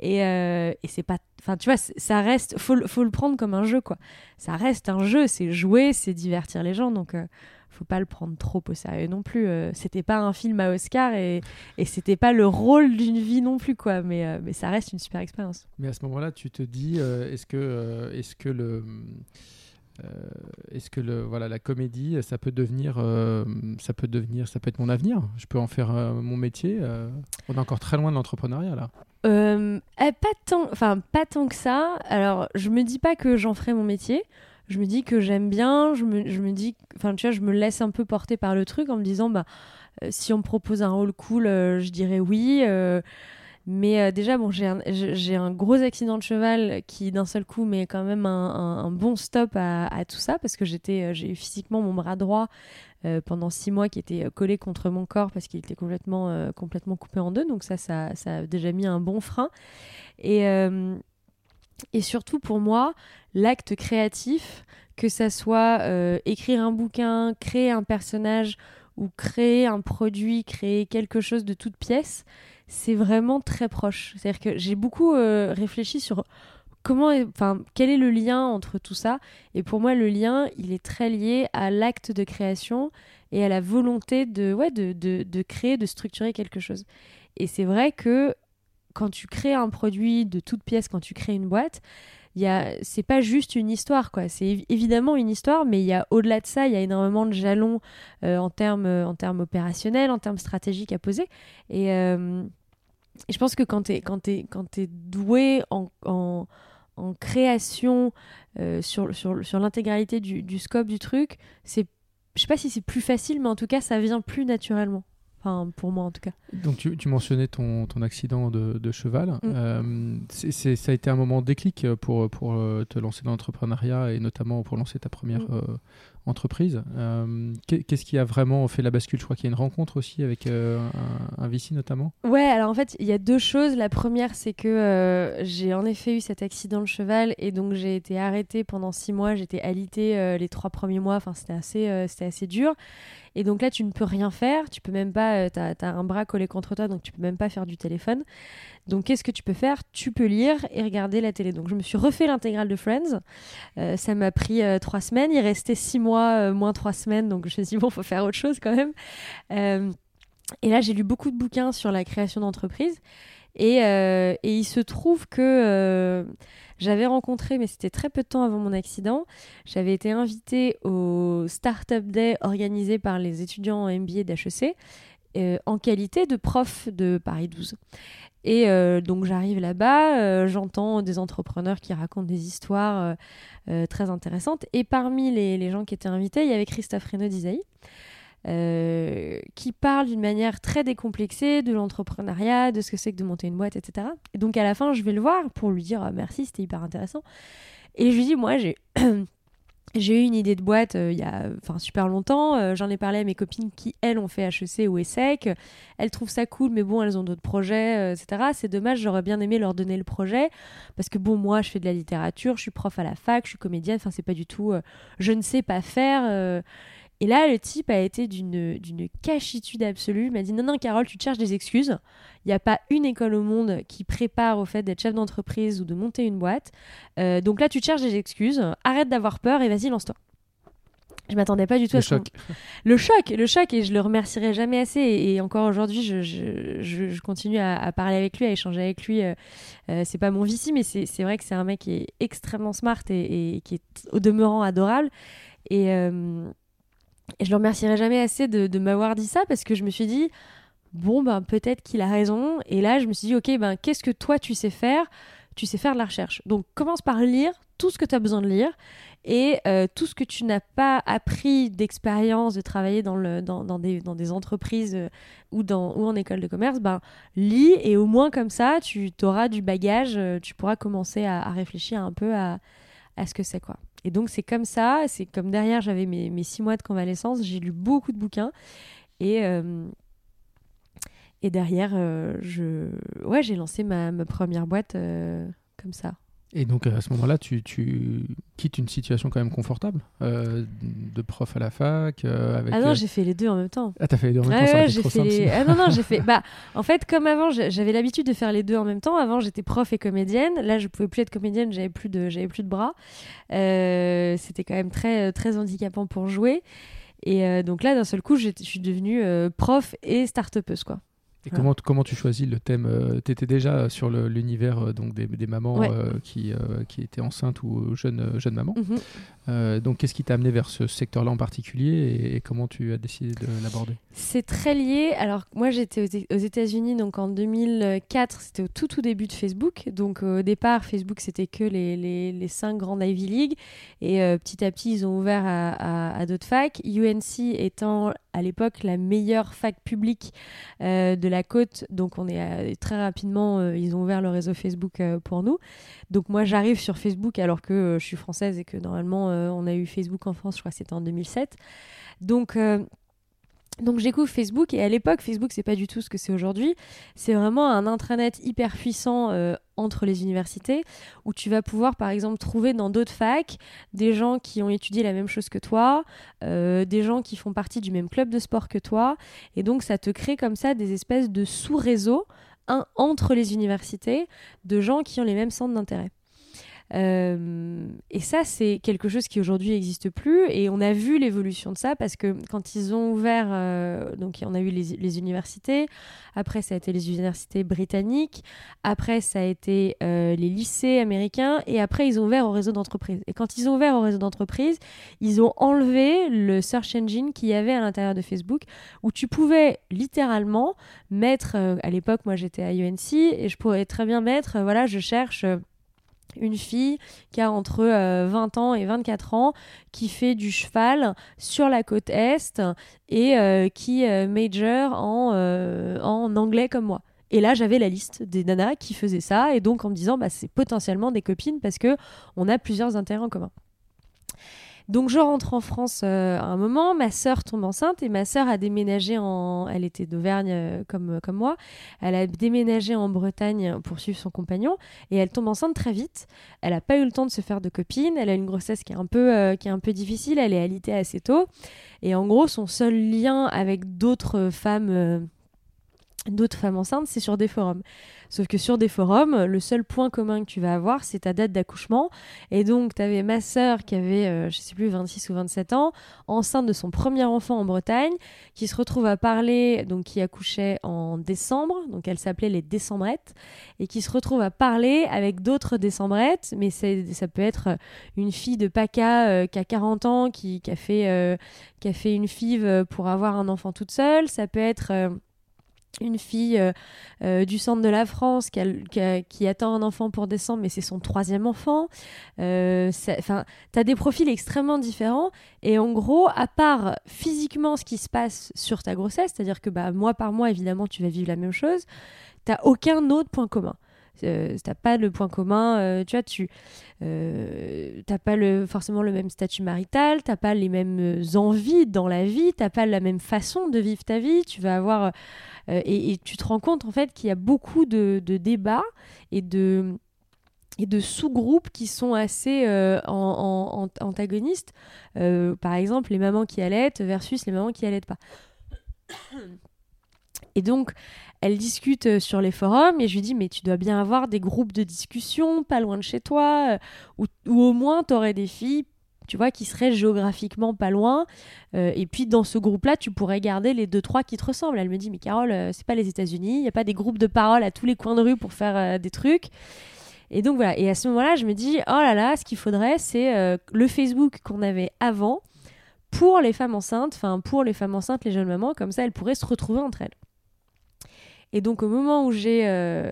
Et, et c'est pas, enfin, tu vois, ça reste, faut, faut le prendre comme un jeu, quoi. Ça reste un jeu, c'est jouer, c'est divertir les gens, donc faut pas le prendre trop au sérieux non plus. Euh, c'était pas un film à Oscar et, et c'était pas le rôle d'une vie non plus, quoi. Mais, euh, mais ça reste une super expérience. Mais à ce moment-là, tu te dis, euh, est-ce que, est-ce que le. est-ce que le, voilà, la comédie, ça peut devenir, ça peut devenir, ça peut être mon avenir? Je peux en faire mon métier. on est encore très loin de l'entrepreneuriat là. Eh, pas tant, enfin pas tant que ça. Alors, je me dis pas que j'en ferai mon métier je me dis que j'aime bien, je me, je me dis, enfin tu vois, je me laisse un peu porter par le truc en me disant, bah, euh, si on me propose un rôle cool, euh, je dirais oui. Euh, mais déjà, bon, j'ai un, un, gros accident de cheval qui, d'un seul coup, met quand même un, bon stop à, à, tout ça parce que j'étais, j'ai eu physiquement mon bras droit pendant six mois qui était collé contre mon corps parce qu'il était complètement, complètement coupé en deux. Donc ça, ça, ça, a déjà mis un bon frein. Et, et surtout pour moi, l'acte créatif, que ça soit euh, écrire un bouquin, créer un personnage ou créer un produit, créer quelque chose de toute pièce, c'est vraiment très proche. C'est-à-dire que j'ai beaucoup euh, réfléchi sur comment, enfin, quel est le lien entre tout ça. Et pour moi, le lien, il est très lié à l'acte de création et à la volonté de, de créer, de structurer quelque chose. Et c'est vrai que quand tu crées un produit de toute pièce, quand tu crées une boîte, c'est pas juste une histoire quoi. C'est évidemment une histoire mais il y a au-delà de ça il y a énormément de jalons euh, en termes en termes opérationnels en termes stratégiques à poser. Et, euh, je pense que quand tu es quand es es doué en, en, création euh, sur, sur, sur l'intégralité du, du, scope du truc c'est je sais pas si c'est plus facile mais en tout cas ça vient plus naturellement Enfin, pour moi en tout cas. Donc tu, tu mentionnais ton, ton, accident de, de cheval. Mm. Euh, c'est, ça a été un moment déclic pour, pour euh, te lancer dans l'entrepreneuriat et notamment pour lancer ta première mm. euh, entreprise. Euh, qu'est-ce qui a vraiment fait la bascule? Je crois qu'il y a une rencontre aussi avec un, un, VC notamment. Ouais, alors en fait, il y a deux choses. La première, c'est que j'ai en effet eu cet accident de cheval et donc j'ai été arrêtée pendant six mois. J'étais alitée les trois premiers mois. Enfin, c'était assez, c'était assez dur. Et donc là, tu ne peux rien faire. Tu peux même pas. tu as, un bras collé contre toi, donc tu peux même pas faire du téléphone. Donc, qu'est-ce que tu peux faire? Tu peux lire et regarder la télé. Donc, je me suis refait l'intégrale de Friends. ça m'a pris trois semaines. Il restait six mois moins trois semaines. Donc je me suis dit, bon, faut faire autre chose quand même. et là, j'ai lu beaucoup de bouquins sur la création d'entreprise. Et, il se trouve que j'avais rencontré, mais c'était très peu de temps avant mon accident, j'avais été invitée au Startup Day organisé par les étudiants en MBA d'HEC euh, en qualité de prof de Paris 12. Et euh, donc j'arrive là-bas, euh, j'entends des entrepreneurs qui racontent des histoires très intéressantes. Et parmi les, gens qui étaient invités, il y avait Christophe Renaud d'Isaïe. Qui parle d'une manière très décomplexée de l'entrepreneuriat, de ce que c'est que de monter une boîte, etc. Et donc à la fin, je vais le voir pour lui dire merci, c'était hyper intéressant. Et je lui dis, moi, j'ai eu une idée de boîte euh, il y a enfin, super longtemps. Euh, j'en ai parlé à mes copines qui, elles, ont fait HEC ou ESSEC. Elles trouvent ça cool, mais bon, elles ont d'autres projets, euh, etc. C'est dommage, j'aurais bien aimé leur donner le projet. Parce que bon, moi, je fais de la littérature, je suis prof à la fac, je suis comédienne. Enfin, c'est pas du tout. je ne sais pas faire. Et là, le type a été d'une cachitude absolue. Il m'a dit Non, non, Carole, tu te cherches des excuses. Il n'y a pas une école au monde qui prépare au fait d'être chef d'entreprise ou de monter une boîte. Euh, donc là, tu te cherches des excuses. Arrête d'avoir peur et vas-y, lance-toi. Je m'attendais pas du tout le à choc. Le choc, le choc, et je le remercierai jamais assez. Et, encore aujourd'hui, je, je, je, continue à, parler avec lui, à échanger avec lui. Euh, euh, c'est pas mon vici, mais c'est vrai que c'est un mec qui est extrêmement smart et, et, qui est au demeurant adorable. Et, et je le remercierai jamais assez de, m'avoir dit ça parce que je me suis dit, bon, ben peut-être qu'il a raison. Et là, je me suis dit, ok, ben qu'est-ce que toi tu sais faire? Tu sais faire de la recherche. Donc commence par lire tout ce que tu as besoin de lire et euh, tout ce que tu n'as pas appris d'expérience, de travailler dans, des, entreprises euh, ou en école de commerce, ben, lis et au moins comme ça, tu auras du bagage, euh, tu pourras commencer à, à réfléchir un peu à, à ce que c'est quoi. Et donc c'est comme ça, c'est comme derrière j'avais mes, six mois de convalescence, j'ai lu beaucoup de bouquins et, euh, et derrière euh, je, ouais, j'ai lancé ma, ma, première boîte euh, comme ça. Et donc à ce moment-là, tu, tu, quittes une situation quand même confortable euh, de prof à la fac euh, avec, Ah non, j'ai fait les deux en même temps. Ah t'as fait les deux en même temps, ça j'ai fait Ah non non, j'ai fait. Bah en fait comme avant, j'avais l'habitude de faire les deux en même temps. Avant, j'étais prof et comédienne. Là, je pouvais plus être comédienne, j'avais plus de, j'avais plus de bras. Euh, c'était quand même très très handicapant pour jouer. Et donc là, d'un seul coup, je suis devenue prof et start-upeuse quoi. Et comment, comment tu choisis le thème euh, Tu étais déjà sur l'univers euh, donc des, des mamans euh, qui, qui étaient enceintes ou jeunes, jeunes mamans. Mhm. donc, qu'est-ce qui t'a amené vers ce secteur-là en particulier et, comment tu as décidé de l'aborder? C'est très lié. Alors, moi, j'étais aux, États-Unis donc en 2004. C'était au tout, tout début de Facebook. Donc, au départ, Facebook, c'était que les, les, les, cinq grandes Ivy League. Et petit à petit, ils ont ouvert à, à, à d'autres facs. UNC étant à l'époque la meilleure fac publique de la côte, donc on est euh, très rapidement, euh, ils ont ouvert le réseau Facebook euh, pour nous. Donc moi j'arrive sur Facebook alors que je suis française et que normalement on a eu Facebook en France, je crois que c'était en 2007. Donc donc j'écoute Facebook et à l'époque Facebook c'est pas du tout ce que c'est aujourd'hui. C'est vraiment un intranet hyper puissant euh, entre les universités où tu vas pouvoir par exemple trouver dans d'autres facs des gens qui ont étudié la même chose que toi, euh, des gens qui font partie du même club de sport que toi et donc ça te crée comme ça des espèces de sous-réseaux entre les universités de gens qui ont les mêmes centres d'intérêt. Euh, et ça, c'est quelque chose qui aujourd'hui n'existe plus. Et on a vu l'évolution de ça parce que quand ils ont ouvert, euh, donc on a eu les, universités, après ça a été les universités britanniques, après ça a été euh, les lycées américains, et après ils ont ouvert au réseau d'entreprise. Et quand ils ont ouvert au réseau d'entreprise, ils ont enlevé le search engine qu'il y avait à l'intérieur de Facebook, où tu pouvais littéralement mettre, à l'époque moi j'étais à UNC, et je pourrais très bien mettre, voilà, je cherche une fille qui a entre 20 euh, ans et 24 ans, qui fait du cheval sur la côte Est et euh, qui euh, major en, en anglais comme moi. Et là, j'avais la liste des nanas qui faisaient ça, et donc en me disant, bah, c'est potentiellement des copines parce que on a plusieurs intérêts en commun. Donc je rentre en France euh, à un moment, ma sœur tombe enceinte et ma sœur a déménagé en... Elle était d'Auvergne euh, comme, comme moi. Elle a déménagé en Bretagne pour suivre son compagnon et elle tombe enceinte très vite. Elle n'a pas eu le temps de se faire de copine. Elle a une grossesse qui est un peu, euh, qui est un peu difficile. Elle est alitée assez tôt. Et en gros, son seul lien avec d'autres femmes d'autres femmes enceintes, c'est sur des forums. Sauf que sur des forums, le seul point commun que tu vas avoir, c'est ta date d'accouchement. Et donc, tu avais ma sœur qui avait, euh, je sais plus, 26 ou 27 ans, enceinte de son premier enfant en Bretagne, qui se retrouve à parler, donc qui accouchait en décembre, donc elle s'appelait les décembrettes, et qui se retrouve à parler avec d'autres décembrettes, mais ça peut être une fille de PACA euh, qui a 40 ans, qui, a fait, euh, qui a fait une FIV pour avoir un enfant toute seule, ça peut être une fille euh, euh, du centre de la France qui, attend un enfant pour décembre, mais c'est son troisième enfant. Euh, enfin, tu as des profils extrêmement différents. Et en gros, à part physiquement ce qui se passe sur ta grossesse, c'est-à-dire que bah, mois par mois, évidemment, tu vas vivre la même chose, tu aucun autre point commun. Euh, t'as pas le point commun, euh, tu vois, tu euh, t'as pas forcément le même statut marital, t'as pas les mêmes envies dans la vie, t'as pas la même façon de vivre ta vie, tu vas avoir et, tu te rends compte en fait qu'il y a beaucoup de, débats et de sous-groupes qui sont assez antagonistes. par exemple, les mamans qui allaitent versus les mamans qui allaitent pas. Et donc, elle discute euh, sur les forums et je lui dis mais tu dois bien avoir des groupes de discussion pas loin de chez toi euh, ou au moins tu aurais des filles tu vois qui seraient géographiquement pas loin euh, et puis dans ce groupe là tu pourrais garder les deux trois qui te ressemblent. Elle me dit mais Carole c'est pas les États-Unis il n'y a pas des groupes de parole à tous les coins de rue pour faire des trucs. Et donc voilà. Et à ce moment là je me dis oh là là ce qu'il faudrait c'est le Facebook qu'on avait avant pour les femmes enceintes enfin pour les femmes enceintes les jeunes mamans comme ça elles pourraient se retrouver entre elles et donc au moment où j'ai euh,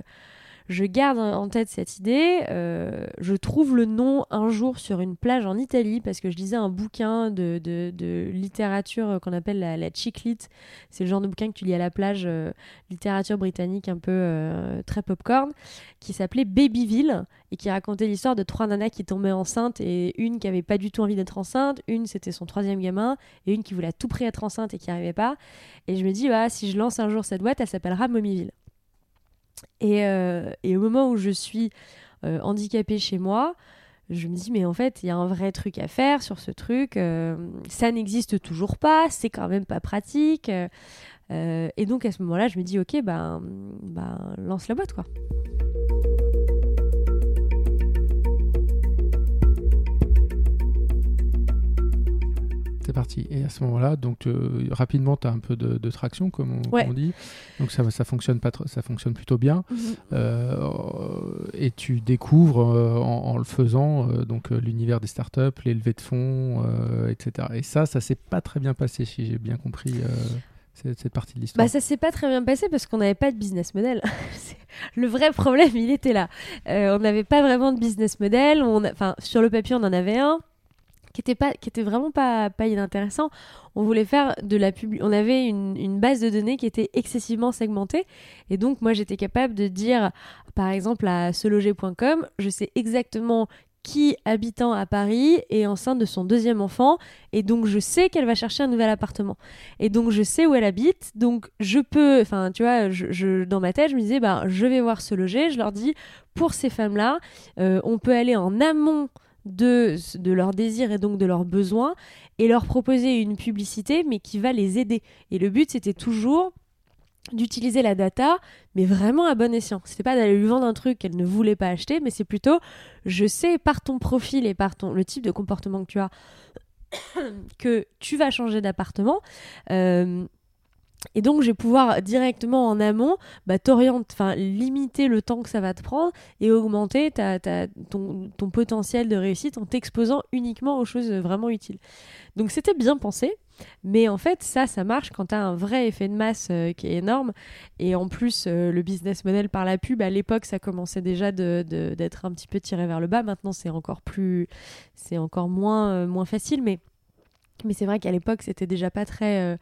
je garde en tête cette idée. Euh, je trouve le nom un jour sur une plage en Italie parce que je lisais un bouquin de, littérature qu'on appelle la, la. C'est le genre de bouquin que tu lis à la plage, euh, littérature britannique un peu euh, très popcorn, qui s'appelait Babyville et qui racontait l'histoire de trois nanas qui tombaient enceintes et une qui avait pas du tout envie d'être enceinte, une c'était son troisième gamin et une qui voulait à tout prix être enceinte et qui arrivait pas. Et je me dis, bah, si je lance un jour cette boîte, elle s'appellera Euh, et, au moment où je suis euh, handicapée chez moi, je me dis mais en fait il y a un vrai truc à faire sur ce truc euh, ça n'existe toujours pas c'est quand même pas pratique et donc à ce moment là je me dis ok ben, ben lance la boîte quoi c'est parti. Et à ce moment-là, donc euh, rapidement, tu as un peu de, traction, comme on, dit. Donc ça, ça, fonctionne pas ça fonctionne plutôt bien. Mhm. Euh, et tu découvres euh, en, le faisant donc l'univers des startups, les levées de fonds, etc. Et ça, ça s'est pas très bien passé, si j'ai bien compris. Cette, partie de l'histoire bah, Ça s'est pas très bien passé parce qu'on n'avait pas de business model. le vrai problème, il était là. on n'avait pas vraiment de business model. On Enfin, sur le papier, on en avait un qui était pas qui était vraiment pas pas inintéressant. On voulait faire de la pub on avait une, base de données qui était excessivement segmentée. Et donc moi j'étais capable de dire par exemple à seloger.com je sais exactement qui habitant à Paris est enceinte de son deuxième enfant et donc je sais qu'elle va chercher un nouvel appartement. Et donc je sais où elle habite. Donc je peux enfin tu vois je, dans ma tête je me disais bah je vais voir se loger je leur dis pour ces femmes là euh, on peut aller en amont de, de leurs désirs et donc de leurs besoins et leur proposer une publicité mais qui va les aider. Et le but c'était toujours d'utiliser la data, mais vraiment à bon escient. C'était pas d'aller lui vendre un truc qu'elle ne voulait pas acheter, mais c'est plutôt, je sais par ton profil et par ton le type de comportement que tu as, que tu vas changer d'appartement. Euh, et donc, je vais pouvoir directement en amont bah, t'orienter, enfin, limiter le temps que ça va te prendre et augmenter ta, ton, ton, potentiel de réussite en t'exposant uniquement aux choses vraiment utiles. Donc, c'était bien pensé, mais en fait, ça, ça marche quand tu as un vrai effet de masse euh, qui est énorme. Et en plus, euh, le business model par la pub, à l'époque, ça commençait déjà d'être de, un petit peu tiré vers le bas. Maintenant, c'est encore plus. C'est encore moins, euh, moins facile, mais, mais c'est vrai qu'à l'époque, c'était déjà pas très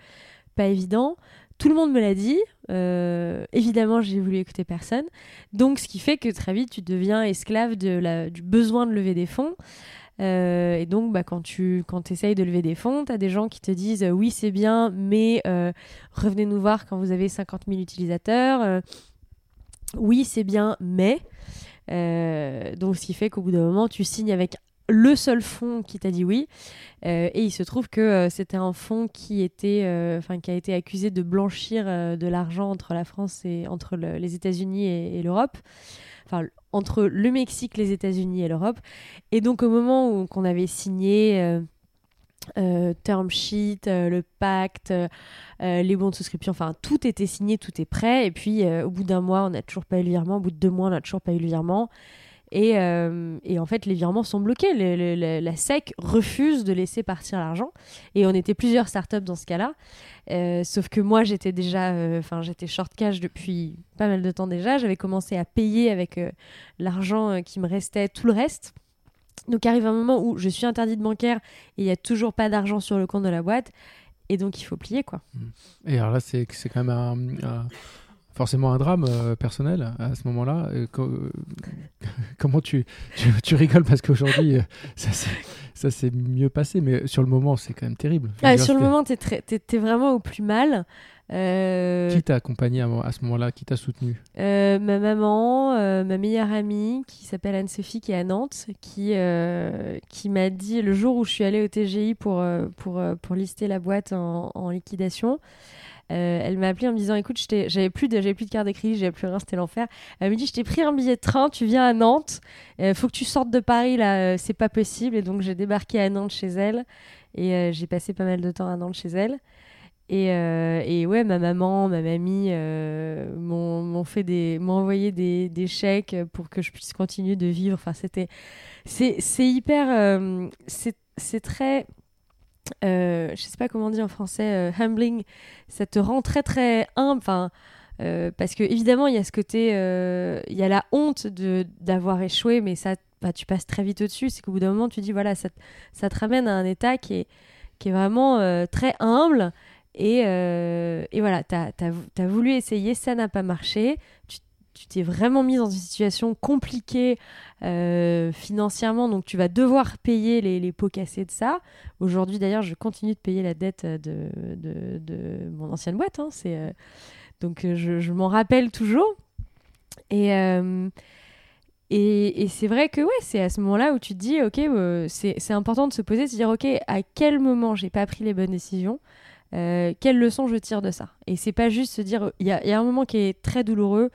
pas évident. Tout le monde me l'a dit. Euh, évidemment, j'ai voulu écouter personne. Donc, ce qui fait que très vite, tu deviens esclave du besoin de lever des fonds. Euh, et donc, bah, quand tu quand essayes de lever des fonds, tu as des gens qui te disent oui, c'est bien, mais euh, revenez nous voir quand vous avez 50 000 utilisateurs. oui, c'est bien, mais. donc, ce qui fait qu'au bout d'un moment, tu signes avec le seul fonds qui t'a dit oui. Euh, et il se trouve que euh, c'était un fonds qui était, euh, qui a été accusé de blanchir de l'argent entre la France et entre les États-Unis et, l'Europe. Enfin, entre le Mexique, les États-Unis et l'Europe. Et donc, au moment où qu'on avait signé. term sheet, le pacte, les bons de souscription, enfin tout était signé, tout est prêt. Et puis au bout d'un mois, on n'a toujours pas eu le virement. Au bout de deux mois, on n'a toujours pas eu le virement. Euh, et, en fait, les virements sont bloqués. la SEC refuse de laisser partir l'argent. Et on était plusieurs startups dans ce cas-là. Euh, sauf que moi, j'étais déjà, euh, enfin, j'étais short cash depuis pas mal de temps déjà. J'avais commencé à payer avec l'argent qui me restait, tout le reste. Donc arrive un moment où je suis interdite bancaire et il n'y a toujours pas d'argent sur le compte de la boîte. Et donc il faut plier quoi. Et alors là, c'est quand même un forcément un drame euh, personnel à ce moment-là. Euh, euh, comment tu, tu, rigoles? Parce qu'aujourd'hui, ça s'est mieux passé, mais sur le moment, c'est quand même terrible. sur le moment, tu es, vraiment au plus mal. Qui t'a accompagné à, ce moment-là? Qui t'a soutenu? Ma maman, ma meilleure amie, qui s'appelle Anne-Sophie, qui est à Nantes, qui, qui m'a dit le jour où je suis allée au TGI pour, pour, pour lister la boîte en, en liquidation. Euh, elle m'a appelé en me disant écoute, j'avais plus de plus de carte de crédit, j'avais plus rien, c'était l'enfer. Elle me dit je t'ai pris un billet de train, tu viens à Nantes, euh, faut que tu sortes de Paris là, euh, c'est pas possible. Et donc j'ai débarqué à Nantes chez elle et j'ai passé pas mal de temps à Nantes chez elle. Et, ouais, ma maman, ma mamie m'ont fait des, envoyé des, des, chèques pour que je puisse continuer de vivre. Enfin, c'était, c'est, hyper, c'est très euh, je sais pas comment on dit en français, euh, humbling, ça te rend très très humble. Enfin, euh, parce que évidemment, il y a ce côté, il y a la honte de d'avoir échoué, mais ça, bah, tu passes très vite au-dessus. C'est qu'au bout d'un moment, tu dis voilà, ça, ça, te ramène à un état qui est, qui est vraiment très humble. Et, et voilà, tu as, voulu essayer, ça n'a pas marché. Tu t'es vraiment mis dans une situation compliquée euh, financièrement, donc tu vas devoir payer les, pots cassés de ça. Aujourd'hui, d'ailleurs, je continue de payer la dette de, de, mon ancienne boîte. Hein. euh, donc, euh, je, m'en rappelle toujours. Et, et, c'est vrai que ouais, c'est à ce moment-là où tu te dis, ok, c'est, important de se poser, de se dire, ok, à quel moment j'ai pas pris les bonnes décisions? Quelle leçon je tire de ça? Et c'est pas juste se dire, il y, a un moment qui est très douloureux,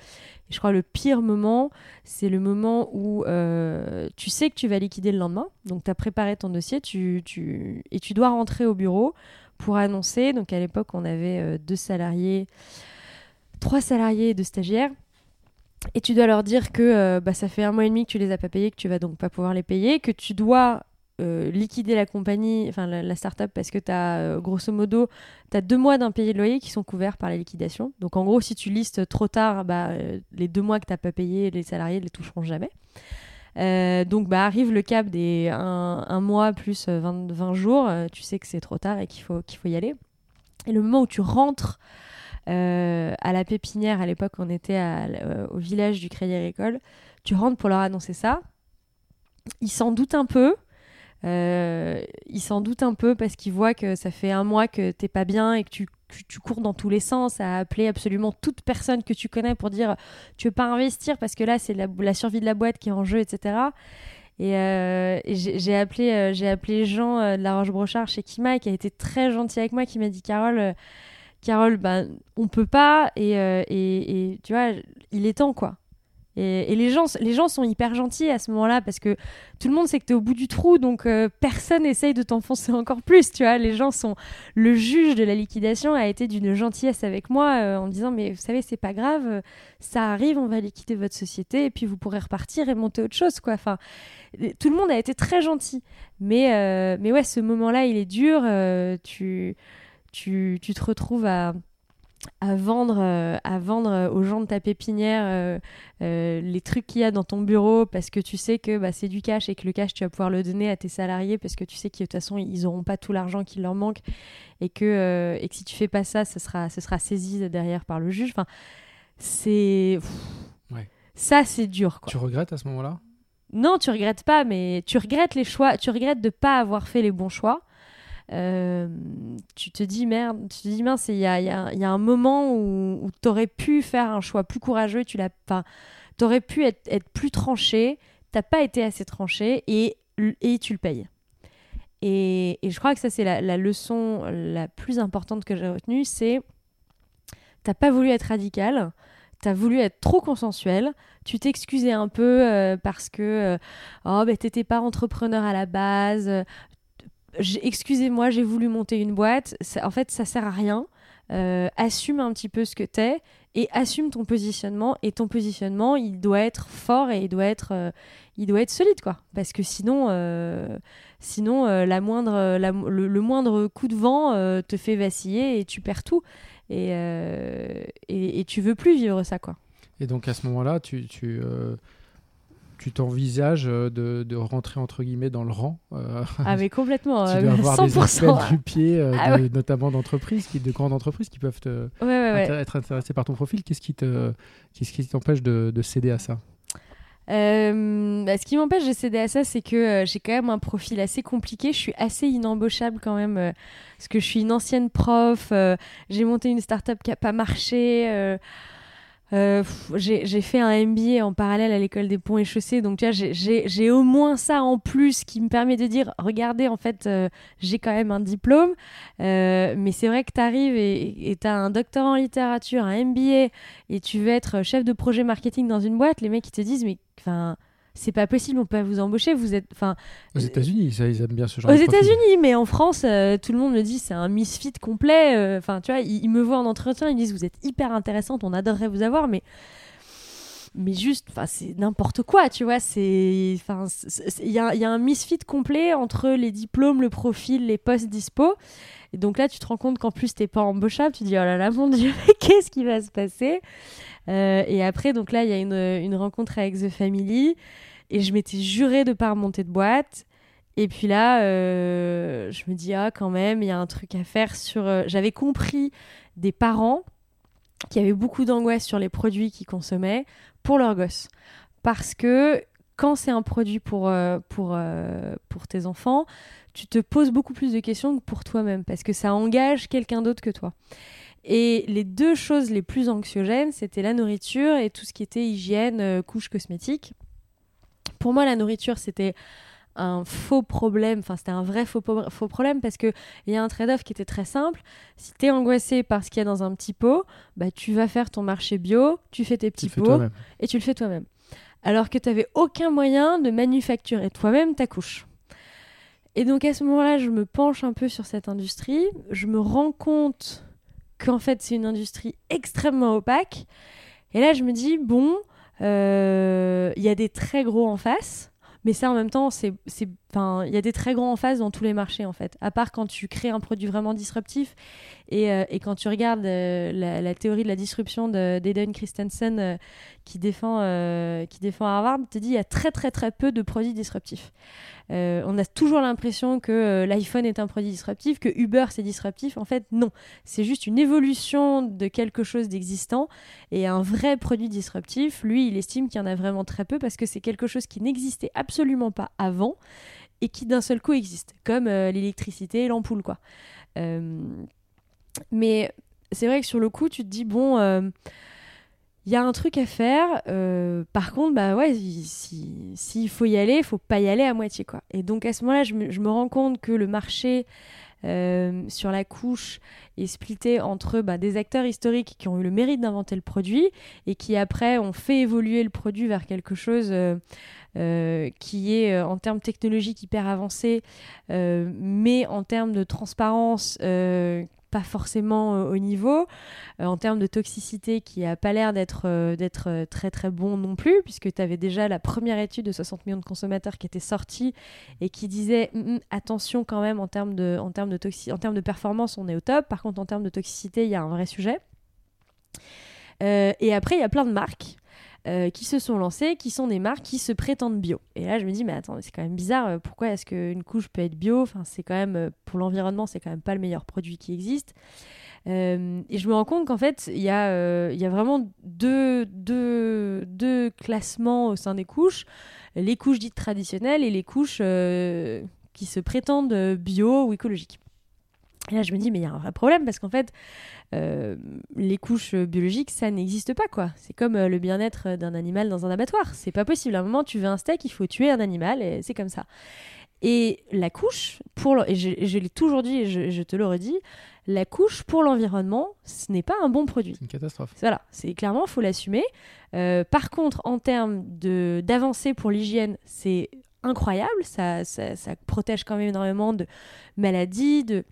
je crois le pire moment, c'est le moment où euh, tu sais que tu vas liquider le lendemain. Donc, tu as préparé ton dossier tu, et tu dois rentrer au bureau pour annoncer. Donc, à l'époque, on avait euh, deux salariés, trois salariés et deux stagiaires. Et tu dois leur dire que euh, bah, ça fait un mois et demi que tu les as pas payés, que tu vas donc pas pouvoir les payer, que tu dois euh, liquider la compagnie, enfin la, la startup, parce que tu as, euh, grosso modo, tu as deux mois d'impayés de loyer qui sont couverts par la liquidation. Donc en gros, si tu listes trop tard, bah, euh, les deux mois que tu n'as pas payé, les salariés ne les toucheront jamais. donc bah, arrive le cap des un, mois plus 20, 20 jours, tu sais que c'est trop tard et qu'il faut, qu'il faut y aller. Et le moment où tu rentres à la pépinière, à l'époque on était au village du Crédit Agricole, tu rentres pour leur annoncer ça. Ils s'en doutent un peu, euh, il s'en doute un peu parce qu'il voit que ça fait un mois que t'es pas bien et que tu, tu, cours dans tous les sens à appeler absolument toute personne que tu connais pour dire tu veux pas investir parce que là c'est la, la, survie de la boîte qui est en jeu, etc. Et, euh, j'ai appelé, euh, j'ai appelé Jean de la Roche-Brochard chez Kima qui a été très gentil avec moi, qui m'a dit Carole, Carole, ben, on peut pas et, et, et tu vois, il est temps quoi. Et, les, gens, les gens sont hyper gentils à ce moment-là parce que tout le monde sait que tu es au bout du trou, donc euh, personne essaye de t'enfoncer encore plus, tu vois. Les gens sont... Le juge de la liquidation a été d'une gentillesse avec moi euh, en disant, mais vous savez, c'est pas grave, euh, ça arrive, on va liquider votre société et puis vous pourrez repartir et monter autre chose, quoi. Enfin, tout le monde a été très gentil. Mais, mais ouais, ce moment-là, il est dur. tu, tu, tu te retrouves à à vendre, euh, à vendre aux gens de ta pépinière euh, euh, les trucs qu'il y a dans ton bureau parce que tu sais que bah, c'est du cash et que le cash tu vas pouvoir le donner à tes salariés parce que tu sais que de toute façon ils n'auront pas tout l'argent qui leur manque et que, et que si tu fais pas ça, ce sera, ce sera saisi derrière par le juge. Enfin, c'est. Ça, c'est dur. Quoi. Tu regrettes à ce moment-là? Non, tu regrettes pas, mais tu regrettes les choix. Tu regrettes de pas avoir fait les bons choix. Euh, tu te dis merde, tu te dis mince, il y a, y, a, un moment où, où tu aurais pu faire un choix plus courageux, tu l'as pas. Tu aurais pu être, plus tranché, t'as pas été assez tranché et et tu le payes. Et, je crois que ça, c'est la, leçon la plus importante que j'ai retenue, c'est t'as pas voulu être radical, t'as voulu être trop consensuel, tu t'excusais un peu euh, parce que euh, oh, ben, t'étais pas entrepreneur à la base, excusez-moi, j'ai voulu monter une boîte, en fait, ça sert à rien. Euh, assume un petit peu ce que t'es et assume ton positionnement. Et ton positionnement, il doit être fort et il doit être, il doit être solide, quoi. Parce que sinon, sinon la moindre, le, moindre coup de vent te fait vaciller et tu perds tout. Et, et, et, tu veux plus vivre ça, quoi. Et donc à ce moment-là, tu, euh, tu t'envisages euh, de, de, rentrer entre guillemets dans le rang. Euh, ah mais complètement, tu dois avoir 100%. des du pied, ah notamment d'entreprises, qui, de grandes entreprises qui peuvent te, être intéressées par ton profil. Qu'est-ce qui te, qu'est-ce qui t'empêche de, de, céder à ça? Bah, ce qui m'empêche de céder à ça, c'est que j'ai quand même un profil assez compliqué. Je suis assez inembauchable quand même, parce que je suis une ancienne prof. j'ai monté une start-up qui n'a pas marché. Euh, j'ai fait un MBA en parallèle à l'école des ponts et chaussées, donc tu vois, j'ai au moins ça en plus qui me permet de dire, regardez, en fait, euh, j'ai quand même un diplôme, euh, mais c'est vrai que tu arrives et tu as un doctorat en littérature, un MBA, et tu veux être chef de projet marketing dans une boîte, les mecs ils te disent, mais enfin c'est pas possible, on peut vous embaucher. Vous êtes, enfin. Aux États-Unis, ils aiment bien ce genre. Aux États-Unis, mais en France, euh, tout le monde me dit c'est un misfit complet. Euh, enfin, tu vois, ils, me voient en entretien, ils disent vous êtes hyper intéressante, on adorerait vous avoir, mais mais juste, enfin, c'est n'importe quoi, tu vois. C'est, enfin, il y a, y a, un misfit complet entre les diplômes, le profil, les postes dispo. Et donc là, tu te rends compte qu'en plus, t'es pas embauchable. Tu dis, oh là là, mon Dieu, qu'est-ce qui va se passer? Euh, Et après, donc là, il y a une, une, rencontre avec The Family. Et je m'étais juré de pas remonter de boîte. Et puis là, euh, je me dis, ah, quand même, il y a un truc à faire sur. Euh, j'avais compris des parents qui avaient beaucoup d'angoisse sur les produits qu'ils consommaient pour leurs gosses. Parce que quand c'est un produit pour, euh, pour, pour tes enfants, tu te poses beaucoup plus de questions que pour toi-même, parce que ça engage quelqu'un d'autre que toi. Et les deux choses les plus anxiogènes, c'était la nourriture et tout ce qui était hygiène, couche cosmétique. Pour moi, la nourriture, c'était un faux problème, enfin c'était un vrai faux, faux problème parce qu'il y a un trade-off qui était très simple. Si tu es angoissé par ce qu'il y a dans un petit pot, bah, tu vas faire ton marché bio, tu fais tes petits pots et tu le fais toi-même. Alors que tu n'avais aucun moyen de manufacturer toi-même ta couche. Et donc à ce moment-là, je me penche un peu sur cette industrie, je me rends compte qu'en fait c'est une industrie extrêmement opaque. Et là, je me dis, bon, il y a des très gros en face, mais ça en même temps, c'est, il y a des très gros en face dans tous les marchés en fait. À part quand tu crées un produit vraiment disruptif et, euh, et quand tu regardes euh, la, théorie de la disruption d'Eden Christensen qui défend qui défend Harvard, te dit il y a très très très peu de produits disruptifs. Euh, on a toujours l'impression que euh, l'iPhone est un produit disruptif, que Uber c'est disruptif. En fait, non. C'est juste une évolution de quelque chose d'existant. Et un vrai produit disruptif, lui, il estime qu'il y en a vraiment très peu parce que c'est quelque chose qui n'existait absolument pas avant et qui d'un seul coup existe, comme euh, l'électricité et l'ampoule, quoi. mais c'est vrai que sur le coup, tu te dis, bon il y a un truc à faire. Euh, par contre, bah ouais, s'il si, faut y aller, il faut pas y aller à moitié, quoi. Et donc à ce moment-là, je me, rends compte que le marché euh, sur la couche est splitté entre bah, des acteurs historiques qui ont eu le mérite d'inventer le produit et qui après ont fait évoluer le produit vers quelque chose euh, qui est en termes technologiques hyper avancé, mais en termes de transparence pas forcément euh, au niveau. Euh, en termes de toxicité, qui a pas l'air d'être euh, d'être très très bon non plus, puisque tu avais déjà la première étude de 60 millions de consommateurs qui était sortie et qui disait hum, hum, attention quand même en termes de, en termes de, en termes de performance, on est au top. Par contre, en termes de toxicité, il y a un vrai sujet. et après, il y a plein de marques euh, qui se sont lancées, qui sont des marques qui se prétendent bio. Et là, je me dis, mais attends, c'est quand même bizarre. Euh, pourquoi est-ce qu'une couche peut être bio? Enfin, c'est quand même euh, pour l'environnement, c'est quand même pas le meilleur produit qui existe. et je me rends compte qu'en fait, il y, a, y a vraiment deux, deux, deux, classements au sein des couches les couches dites traditionnelles et les couches qui se prétendent bio ou écologiques. Et là, je me dis, mais il y a un vrai problème parce qu'en fait, euh, les couches biologiques, ça n'existe pas, quoi. C'est comme euh, le bien-être d'un animal dans un abattoir. C'est pas possible. À un moment, tu veux un steak, il faut tuer un animal et c'est comme ça. Et la couche, pour et je, l'ai toujours dit et je, te le redis, la couche pour l'environnement, ce n'est pas un bon produit. C'est une catastrophe. Voilà, c'est clairement, faut l'assumer. Euh, par contre, en termes d'avancée pour l'hygiène, c'est incroyable. Ça, ça, ça, protège quand même énormément de maladies, de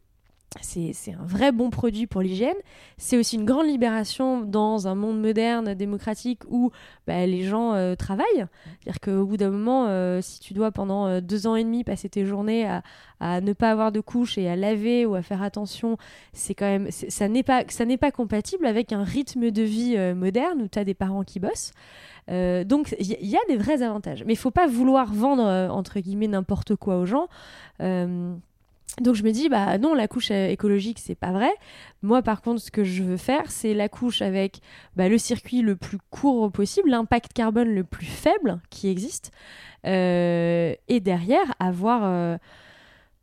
c'est un vrai bon produit pour l'hygiène. C'est aussi une grande libération dans un monde moderne, démocratique, où bah, les gens euh, travaillent. C'est-à-dire qu'au bout d'un moment, euh, si tu dois pendant euh, deux ans et demi passer tes journées à, ne pas avoir de couche et à laver ou à faire attention, c'est quand même ça n'est pas compatible avec un rythme de vie moderne où tu as des parents qui bossent. donc il y, y, a des vrais avantages, mais il faut pas vouloir vendre entre guillemets n'importe quoi aux gens. Donc je me dis bah non la couche euh, écologique c'est pas vrai. Moi par contre ce que je veux faire c'est la couche avec bah, le circuit le plus court possible, l'impact carbone le plus faible qui existe euh, et derrière avoir euh,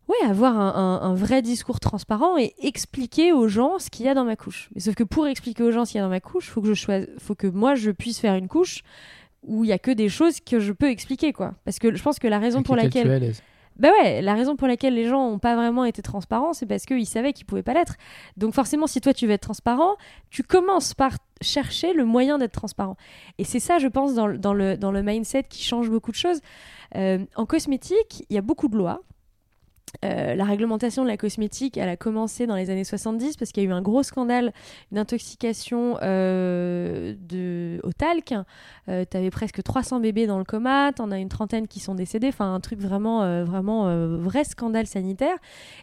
ouais avoir un, vrai discours transparent et expliquer aux gens ce qu'il y a dans ma couche. Mais sauf que pour expliquer aux gens ce qu'il y a dans ma couche faut que je choisis, faut que moi je puisse faire une couche où il y a que des choses que je peux expliquer quoi. Parce que je pense que la raison pour laquelle bah ouais, la raison pour laquelle les gens n'ont pas vraiment été transparents, c'est parce qu'ils savaient qu'ils pouvaient pas l'être. Donc forcément, si toi tu veux être transparent, tu commences par chercher le moyen d'être transparent. Et c'est ça, je pense, dans, le mindset qui change beaucoup de choses. Euh, en cosmétique, il y a beaucoup de lois. Euh, la réglementation de la cosmétique, elle a commencé dans les années 70 parce qu'il y a eu un gros scandale d'intoxication euh, au talc. Euh, tu avais presque 300 bébés dans le coma, tu en as une trentaine qui sont décédés. Enfin, un truc vraiment, vraiment vrai scandale sanitaire.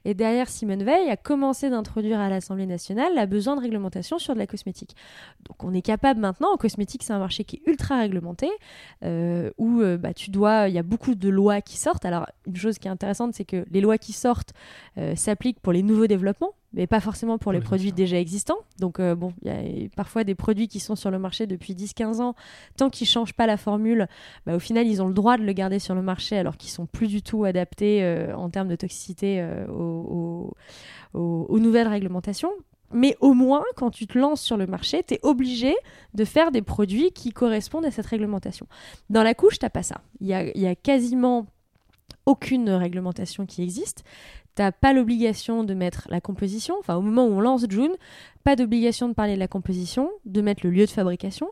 Et derrière, Simone Veil a commencé d'introduire à l'Assemblée nationale la besoin de réglementation sur de la cosmétique. Donc, on est capable maintenant, en cosmétique, c'est un marché qui est ultra réglementé, où bah, tu dois, il y a beaucoup de lois qui sortent. Alors, une chose qui est intéressante, c'est que les lois qui sortent euh, s'appliquent pour les nouveaux développements, mais pas forcément pour les produits déjà existants. Donc, euh, bon, il y a parfois des produits qui sont sur le marché depuis 10-15 ans. Tant qu'ils ne changent pas la formule, bah, au final, ils ont le droit de le garder sur le marché alors qu'ils sont plus du tout adaptés euh, en termes de toxicité aux, aux, nouvelles réglementations. Mais au moins, quand tu te lances sur le marché, tu es obligé de faire des produits qui correspondent à cette réglementation. Dans la couche, tu pas ça. Il y a, y a, quasiment aucune réglementation qui existe. T'as pas l'obligation de mettre la composition, enfin au moment où on lance June, pas d'obligation de parler de la composition, de mettre le lieu de fabrication.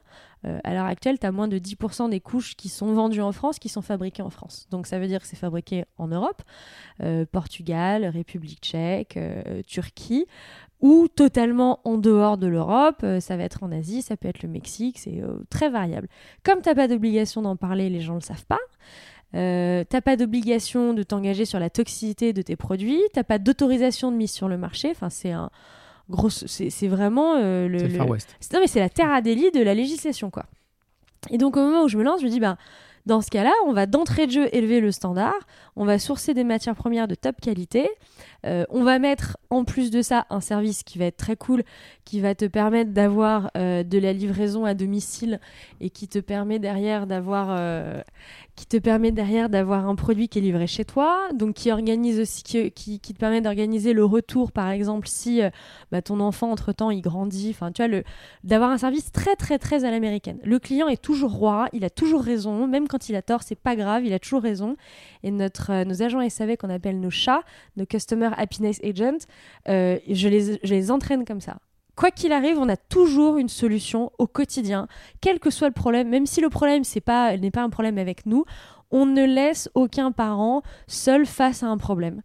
Euh, à l'heure actuelle, tu as moins de 10% des couches qui sont vendues en France qui sont fabriquées en France. Donc ça veut dire que c'est fabriqué en Europe, euh, Portugal, République tchèque, euh, Turquie, ou totalement en dehors de l'Europe. ça va être en Asie, ça peut être le Mexique, c'est très variable. Comme t'as pas d'obligation d'en parler, les gens le savent pas. Euh, t'as pas d'obligation de t'engager sur la toxicité de tes produits, t'as pas d'autorisation de mise sur le marché. Enfin, c'est un gros, c'est vraiment euh, le, le... Far West. Non, mais c'est la terre à délit de la législation, quoi. Et donc au moment où je me lance, je me dis bah dans ce cas-là, on va d'entrée de jeu élever le standard, on va sourcer des matières premières de top qualité, euh, on va mettre en plus de ça un service qui va être très cool, qui va te permettre d'avoir euh, de la livraison à domicile et qui te permet derrière d'avoir euh, qui te permet derrière d'avoir un produit qui est livré chez toi, donc qui organise aussi qui, qui, te permet d'organiser le retour par exemple si bah, ton enfant entre temps il grandit, enfin tu vois d'avoir un service très très très à l'américaine. Le client est toujours roi, il a toujours raison, même quand il a tort, c'est pas grave, il a toujours raison. Et notre nos agents SAV qu'on appelle nos chats, nos customers Happiness Agent, euh, je, les, je les entraîne comme ça. Quoi qu'il arrive, on a toujours une solution au quotidien, quel que soit le problème, même si le problème n'est pas, un problème avec nous, on ne laisse aucun parent seul face à un problème.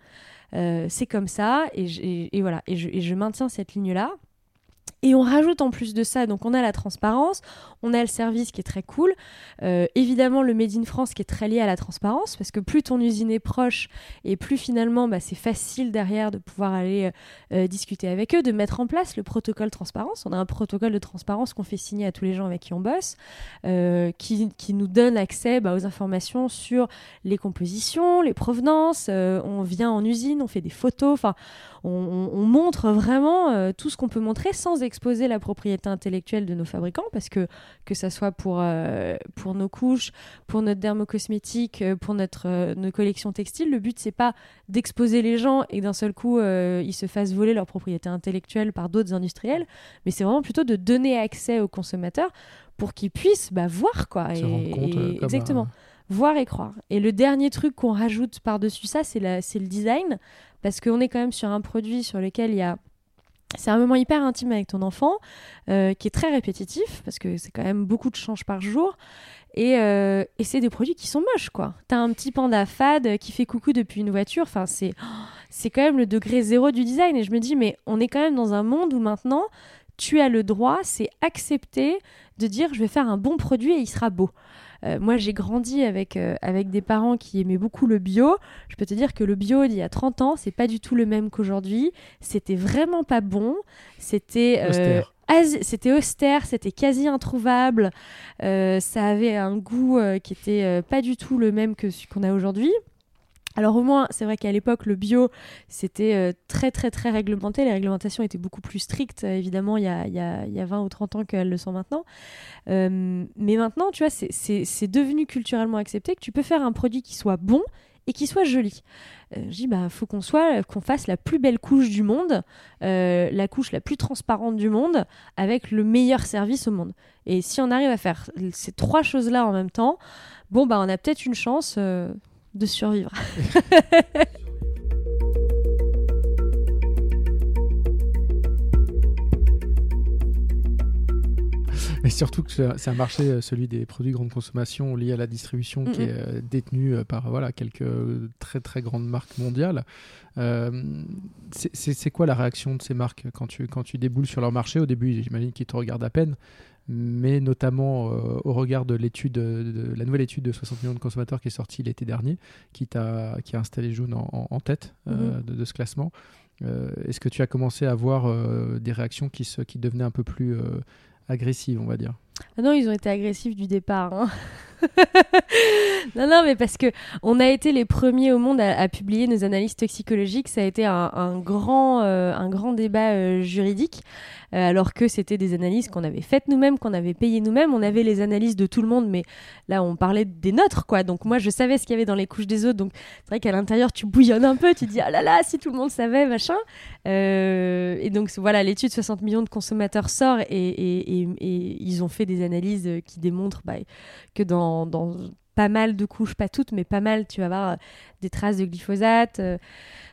Euh, c'est comme ça, et, voilà, et je, et je maintiens cette ligne-là. Et on rajoute en plus de ça, donc on a la transparence, on a le service qui est très cool, euh, évidemment le Made in France qui est très lié à la transparence, parce que plus ton usine est proche et plus finalement bah, c'est facile derrière de pouvoir aller euh, discuter avec eux, de mettre en place le protocole transparence. On a un protocole de transparence qu'on fait signer à tous les gens avec qui on bosse, euh, qui, qui, nous donne accès bah, aux informations sur les compositions, les provenances, on vient en usine, on fait des photos, enfin on, on, montre vraiment tout ce qu'on peut montrer sans sans exposer la propriété intellectuelle de nos fabricants, parce que que ça soit pour, euh, pour nos couches, pour notre dermocosmétique, euh, pour notre, euh, nos collections textiles, le but c'est pas d'exposer les gens et d'un seul coup ils se fassent voler leur propriété intellectuelle par d'autres industriels, mais c'est vraiment plutôt de donner accès aux consommateurs pour qu'ils puissent bah, voir quoi. Se rendre compte, comme exactement. un- Voir et croire. Et le dernier truc qu'on rajoute par-dessus ça, c'est le design, parce qu'on est quand même sur un produit sur lequel il y a... C'est un moment hyper intime avec ton enfant, euh, qui est très répétitif, parce que c'est quand même beaucoup de changes par jour. Et, euh, et c'est des produits qui sont moches, quoi. T'as un petit panda fade qui fait coucou depuis une voiture. Enfin, c'est oh, quand même le degré zéro du design. Et je me dis, mais on est quand même dans un monde où maintenant, tu as le droit, c'est accepté de dire, je vais faire un bon produit et il sera beau. Euh, moi, j'ai grandi avec, euh, avec des parents qui aimaient beaucoup le bio. Je peux te dire que le bio d'il y a 30 ans, c'est pas du tout le même qu'aujourd'hui. C'était vraiment pas bon. C'était euh, c'était austère, c'était quasi introuvable. Euh, ça avait un goût euh, qui était euh, pas du tout le même que celui qu'on a aujourd'hui. Alors au moins, c'est vrai qu'à l'époque, le bio, c'était euh, très très très réglementé. Les réglementations étaient beaucoup plus strictes, euh, évidemment, il y a, y a- il y a 20 ou 30 ans qu'elles le sont maintenant. Euh, mais maintenant, tu vois, c'est- devenu culturellement accepté que tu peux faire un produit qui soit bon et qui soit joli. Je dis, bah, faut qu'on soit, qu'on fasse la plus belle couche du monde, la couche la plus transparente du monde, avec le meilleur service au monde. Et si on arrive à faire ces trois choses-là en même temps, bon, bah, on a peut-être une chance de survivre. Et surtout que c'est un marché, euh, celui des produits grande consommation lié à la distribution, qui est euh, détenu euh, par voilà, quelques très très grandes marques mondiales. Euh, c'est quoi la réaction de ces marques quand tu, quand tu déboules sur leur marché? Au début, j'imagine qu'ils te regardent à peine, mais notamment euh, au regard de l'étude, de, la nouvelle étude de 60 millions de consommateurs qui est sortie l'été dernier, qui, t'a- qui a installé Jaune en, en- en tête euh, de, de ce classement. Euh, Est-ce que tu as commencé à avoir euh, des réactions qui, se, qui devenaient un peu plus agressives, on va dire? Ah non, ils ont été agressifs du départ. hein. non, non, mais parce que on a été les premiers au monde à, publier nos analyses toxicologiques. Ça a été un, grand, euh, un grand débat euh, juridique, euh, alors que c'était des analyses qu'on avait faites nous-mêmes, qu'on avait payées nous-mêmes. On avait les analyses de tout le monde, mais là, on parlait des nôtres, quoi. Donc moi, je savais ce qu'il y avait dans les couches des autres. Donc c'est vrai qu'à l'intérieur, tu bouillonnes un peu. Tu dis, ah là là, si tout le monde savait, machin. Euh, et donc voilà, l'étude 60 millions de consommateurs sort et, ils ont fait des analyses euh, qui démontrent bah, que dans, pas mal de couches, pas toutes, mais pas mal, tu vas avoir euh, des traces de glyphosate,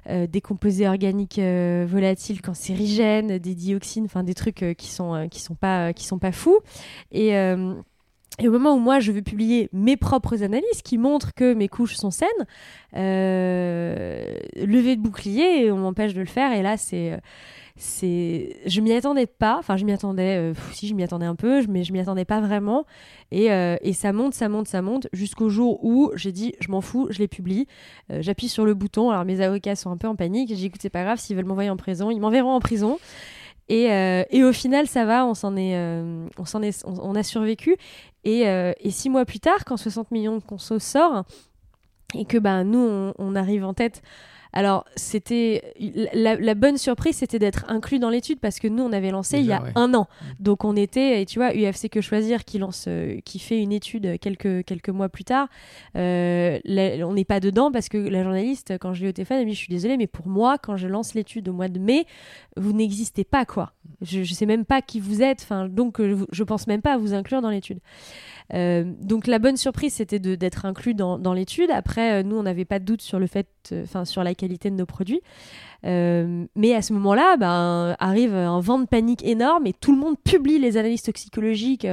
des composés organiques volatiles cancérigènes, des dioxines, enfin des trucs qui sont qui sont pas qui sont pas fous. Et au moment où moi je veux publier mes propres analyses qui montrent que mes couches sont saines, euh, lever de bouclier, on m'empêche de le faire. Et là, c'est, c'est, je m'y attendais pas. Enfin, je m'y attendais. euh, si je m'y attendais un peu, mais je m'y attendais pas vraiment. Et, euh, et ça monte, ça monte, ça monte, jusqu'au jour où j'ai dit, je m'en fous, je les publie. Euh, J'appuie sur le bouton. Alors mes avocats sont un peu en panique. J'ai dit, écoute, c'est pas grave, s'ils veulent m'envoyer en prison, ils m'enverront en prison. Et, et au final, ça va, on s'en est, on s'en est, on a survécu. Et, euh, et six mois plus tard, quand 60 millions de consos sort, et que bah, nous, on arrive en tête. Alors, c'était la, la bonne surprise, c'était d'être inclus dans l'étude parce que nous, on avait lancé il y a ouais. un an. Mm. Donc, on était, et tu vois, UFC Que Choisir qui lance, euh, qui fait une étude quelques, quelques mois plus tard. euh, la- on n'est pas dedans parce que la journaliste, quand je l'ai au téléphone, elle me dit Je suis désolée, mais pour moi, quand je lance l'étude au mois de mai, vous n'existez pas, quoi. Je, ne sais même pas qui vous êtes, enfin, donc euh, je pense même pas à vous inclure dans l'étude. Euh, donc la bonne surprise, c'était d'être inclus dans, l'étude. Après, euh, nous, on n'avait pas de doute sur le fait, euh, enfin, sur la qualité de nos produits. Mais à ce moment-là, ben, arrive un vent de panique énorme et tout le monde publie les analyses toxicologiques,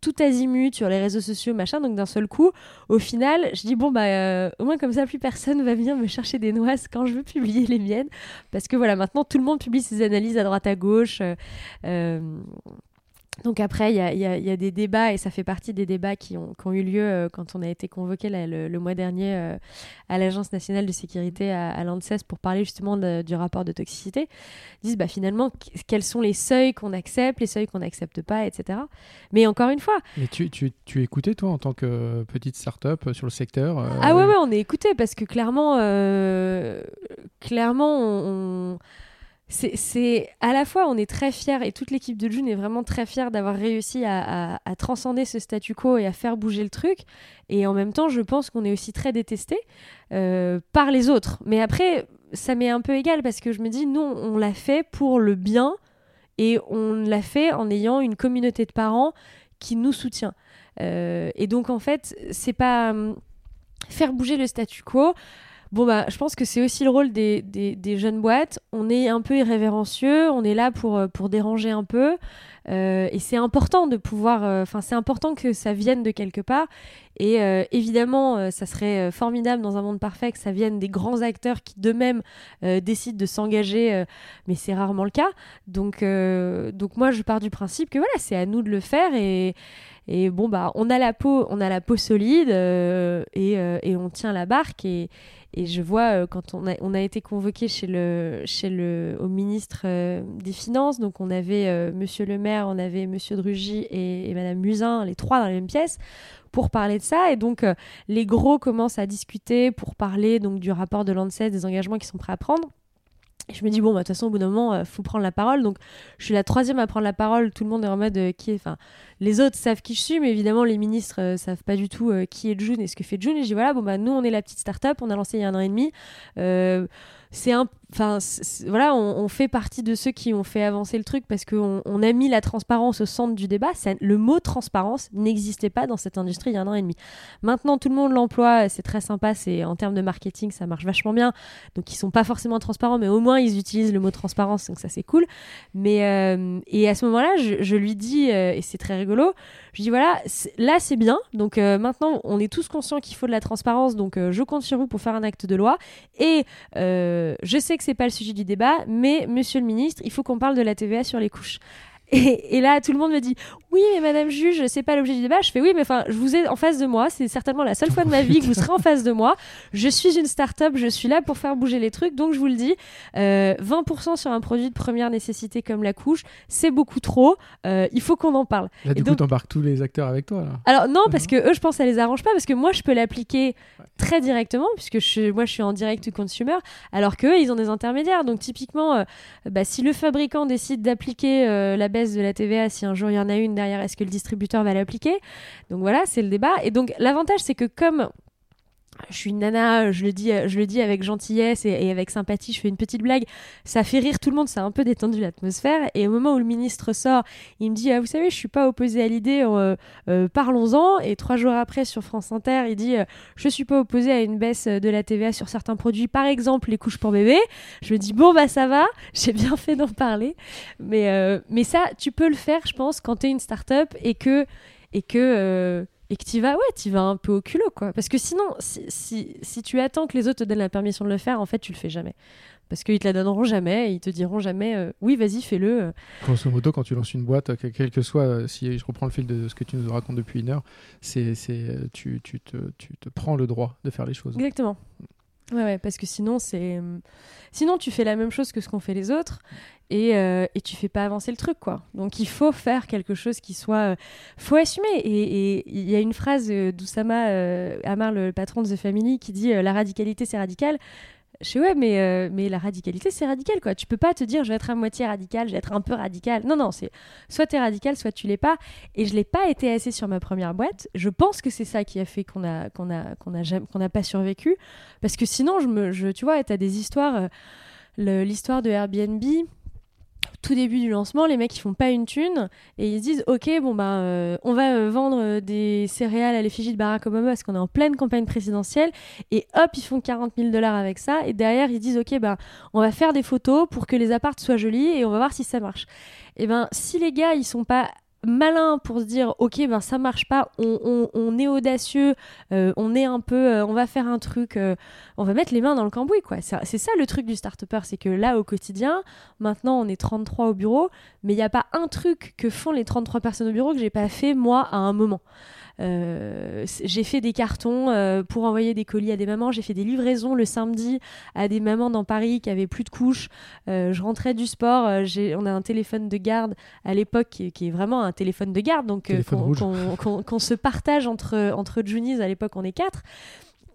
tout azimut sur les réseaux sociaux, machin. Donc d'un seul coup, au final, je dis bon bah au moins comme ça, plus personne va venir me chercher des noises quand je veux publier les miennes, parce que voilà, maintenant tout le monde publie ses analyses à droite à gauche. Donc après, il y a, y a- y a des débats, et ça fait partie des débats qui ont, qui ont eu lieu euh, quand on a été convoqué le, le mois dernier euh, à l'Agence nationale de sécurité à, à l'ANSES pour parler justement de- du rapport de toxicité. Ils disent bah, finalement qu- quels sont les seuils qu'on accepte, les seuils qu'on n'accepte pas, etc. Mais encore une fois, Mais tu, tu, tu écoutais, toi, en tant que petite start-up euh, sur le secteur euh, Ah ouais, ouais, on est écouté parce que clairement, clairement, on, on- c'est à la fois on est très fiers et toute l'équipe de June est vraiment très fière d'avoir réussi à, transcender ce statu quo et à faire bouger le truc. Et en même temps je pense qu'on est aussi très détesté euh, par les autres. Mais après ça m'est un peu égal parce que je me dis nous on l'a fait pour le bien et on l'a fait en ayant une communauté de parents qui nous soutient. Euh, et donc en fait c'est pas hum, faire bouger le statu quo Bon, bah, je pense que c'est aussi le rôle des, des, jeunes boîtes. On est un peu irrévérencieux, on est là pour, euh, pour déranger un peu. Euh, et c'est important de pouvoir. Euh, enfin, c'est important que ça vienne de quelque part. Et évidemment, ça serait formidable dans un monde parfait que ça vienne des grands acteurs qui d'eux-mêmes décident de s'engager, mais c'est rarement le cas. Donc, donc moi, je pars du principe que voilà, c'est à nous de le faire et et bon, bah, on a la peau, on a la peau solide et, et, on tient la barque. Et, et je vois euh, quand on a, été convoqué chez le, chez le, au ministre des Finances, donc on avait Monsieur le maire, on avait Monsieur Drugy et, et, Madame Musin, les trois dans la même pièce pour parler de ça. Et donc, les gros commencent à discuter pour parler donc du rapport de l'ANSES, des engagements qu'ils sont prêts à prendre. Et je me dis, bon, bah, de toute façon, au bout d'un moment, il faut prendre la parole. Donc, je suis la troisième à prendre la parole. Tout le monde est en mode qui est. Enfin, les autres savent qui je suis, mais évidemment, les ministres euh, savent pas du tout euh, qui est June et ce que fait June. Et je dis voilà, bon, bah, nous, on est la petite start-up, on a lancé il y a un an et demi. Euh, c'est un enfin voilà on, fait partie de ceux qui ont fait avancer le truc parce qu'on on a mis la transparence au centre du débat le mot transparence n'existait pas dans cette industrie il y a un an et demi maintenant tout le monde l'emploie c'est très sympa c'est en termes de marketing ça marche vachement bien donc ils sont pas forcément transparents mais au moins ils utilisent le mot transparence donc ça c'est cool mais euh, et à ce moment là je, lui dis et c'est très je dis voilà là c'est bien. Donc euh, maintenant on est tous conscients qu'il faut de la transparence. Donc je compte sur vous pour faire un acte de loi. Et euh, je sais que c'est pas le sujet du débat, mais monsieur le ministre, il faut qu'on parle de la TVA sur les couches. Et, là, tout le monde me dit Oui, mais madame juge, c'est pas l'objet du débat. Je fais Oui, mais enfin, je vous ai en face de moi. C'est certainement la seule fois de ma vie que vous serez en face de moi. Je suis une start-up, je suis là pour faire bouger les trucs. Donc, je vous le dis 20% euh, sur un produit de première nécessité comme la couche, c'est beaucoup trop. Euh, il faut qu'on en parle. Là, du coup, t'embarques tous les acteurs avec toi. Alors, non, parce que eux, je pense, ça les arrange pas. Parce que moi, je peux l'appliquer très directement, puisque je, moi, je suis en direct consumer, alors qu'eux, ils ont des intermédiaires. Donc, typiquement, euh, bah, si le fabricant décide d'appliquer la de la TVA, si un jour il y en a une derrière, est-ce que le distributeur va l'appliquer? Donc voilà, c'est le débat. Et donc l'avantage, c'est que comme je suis une nana, je le dis, avec gentillesse et, avec sympathie, je fais une petite blague, ça fait rire tout le monde, ça a un peu détendu l'atmosphère. Et au moment où le ministre sort, il me dit, ah, vous savez, je suis pas opposé à l'idée, euh, euh, parlons-en. Et trois jours après, sur France Inter, il dit, euh, je suis pas opposé à une baisse de la TVA sur certains produits, par exemple les couches pour bébé. Je me dis, bon, bah ça va, j'ai bien fait d'en parler. Mais, mais ça, tu peux le faire, je pense, quand tu es une start-up et que et que tu vas, ouais, tu vas un peu au culot, quoi. Parce que sinon, si, si, si, tu attends que les autres te donnent la permission de le faire, en fait, tu le fais jamais. Parce qu'ils te la donneront jamais, et ils te diront jamais, euh, oui, vas-y, fais-le. Euh. Grosso modo, quand tu lances une boîte, quel que soit, euh, si je reprends le fil de ce que tu nous racontes depuis une heure, c'est, tu, tu, te, tu te prends le droit de faire les choses. Exactement. Ouais, ouais, parce que sinon, c'est. Sinon, tu fais la même chose que ce qu'ont fait les autres et, euh, et, tu fais pas avancer le truc, quoi. Donc, il faut faire quelque chose qui soit. Euh, faut assumer. Et il y a une phrase d'Oussama euh, Amar, le patron de The Family, qui dit La radicalité, c'est radical. Je sais, ouais, mais, mais la radicalité, c'est radical, quoi. Tu peux pas te dire, je vais être à moitié radical, je vais être un peu radical. Non, non, c'est soit tu es radical, soit tu l'es pas. Et je l'ai pas été assez sur ma première boîte. Je pense que c'est ça qui a fait qu'on a, qu'on a, qu'on a, n'a pas survécu. Parce que sinon, je me, tu vois, des histoires. L'histoire de Airbnb, tout début du lancement, les mecs ils font pas une thune et ils disent ok bon bah euh, on va euh, vendre des céréales à l'effigie de Barack Obama parce qu'on est en pleine campagne présidentielle et hop ils font 40 000 dollars avec ça et derrière ils disent ok bah on va faire des photos pour que les appartes soient jolis et on va voir si ça marche. Et ben si les gars ils sont pas malin pour se dire ok ben ça marche pas on, est audacieux euh, on est un peu euh, on va faire un truc euh, on va mettre les mains dans le cambouis quoi. C'est ça le truc du start c'est que là au quotidien maintenant on est 33 au bureau mais il n'y a pas un truc que font les 33 personnes au bureau que j'ai pas fait moi à un moment j'ai fait des cartons euh, pour envoyer des colis à des mamans. J'ai fait des livraisons le samedi à des mamans dans Paris qui avaient plus de couches. Euh, je rentrais du sport. on a un téléphone de garde à l'époque qui, est vraiment un téléphone de garde, donc qu'on se partage entre entre Junies. À l'époque, on est quatre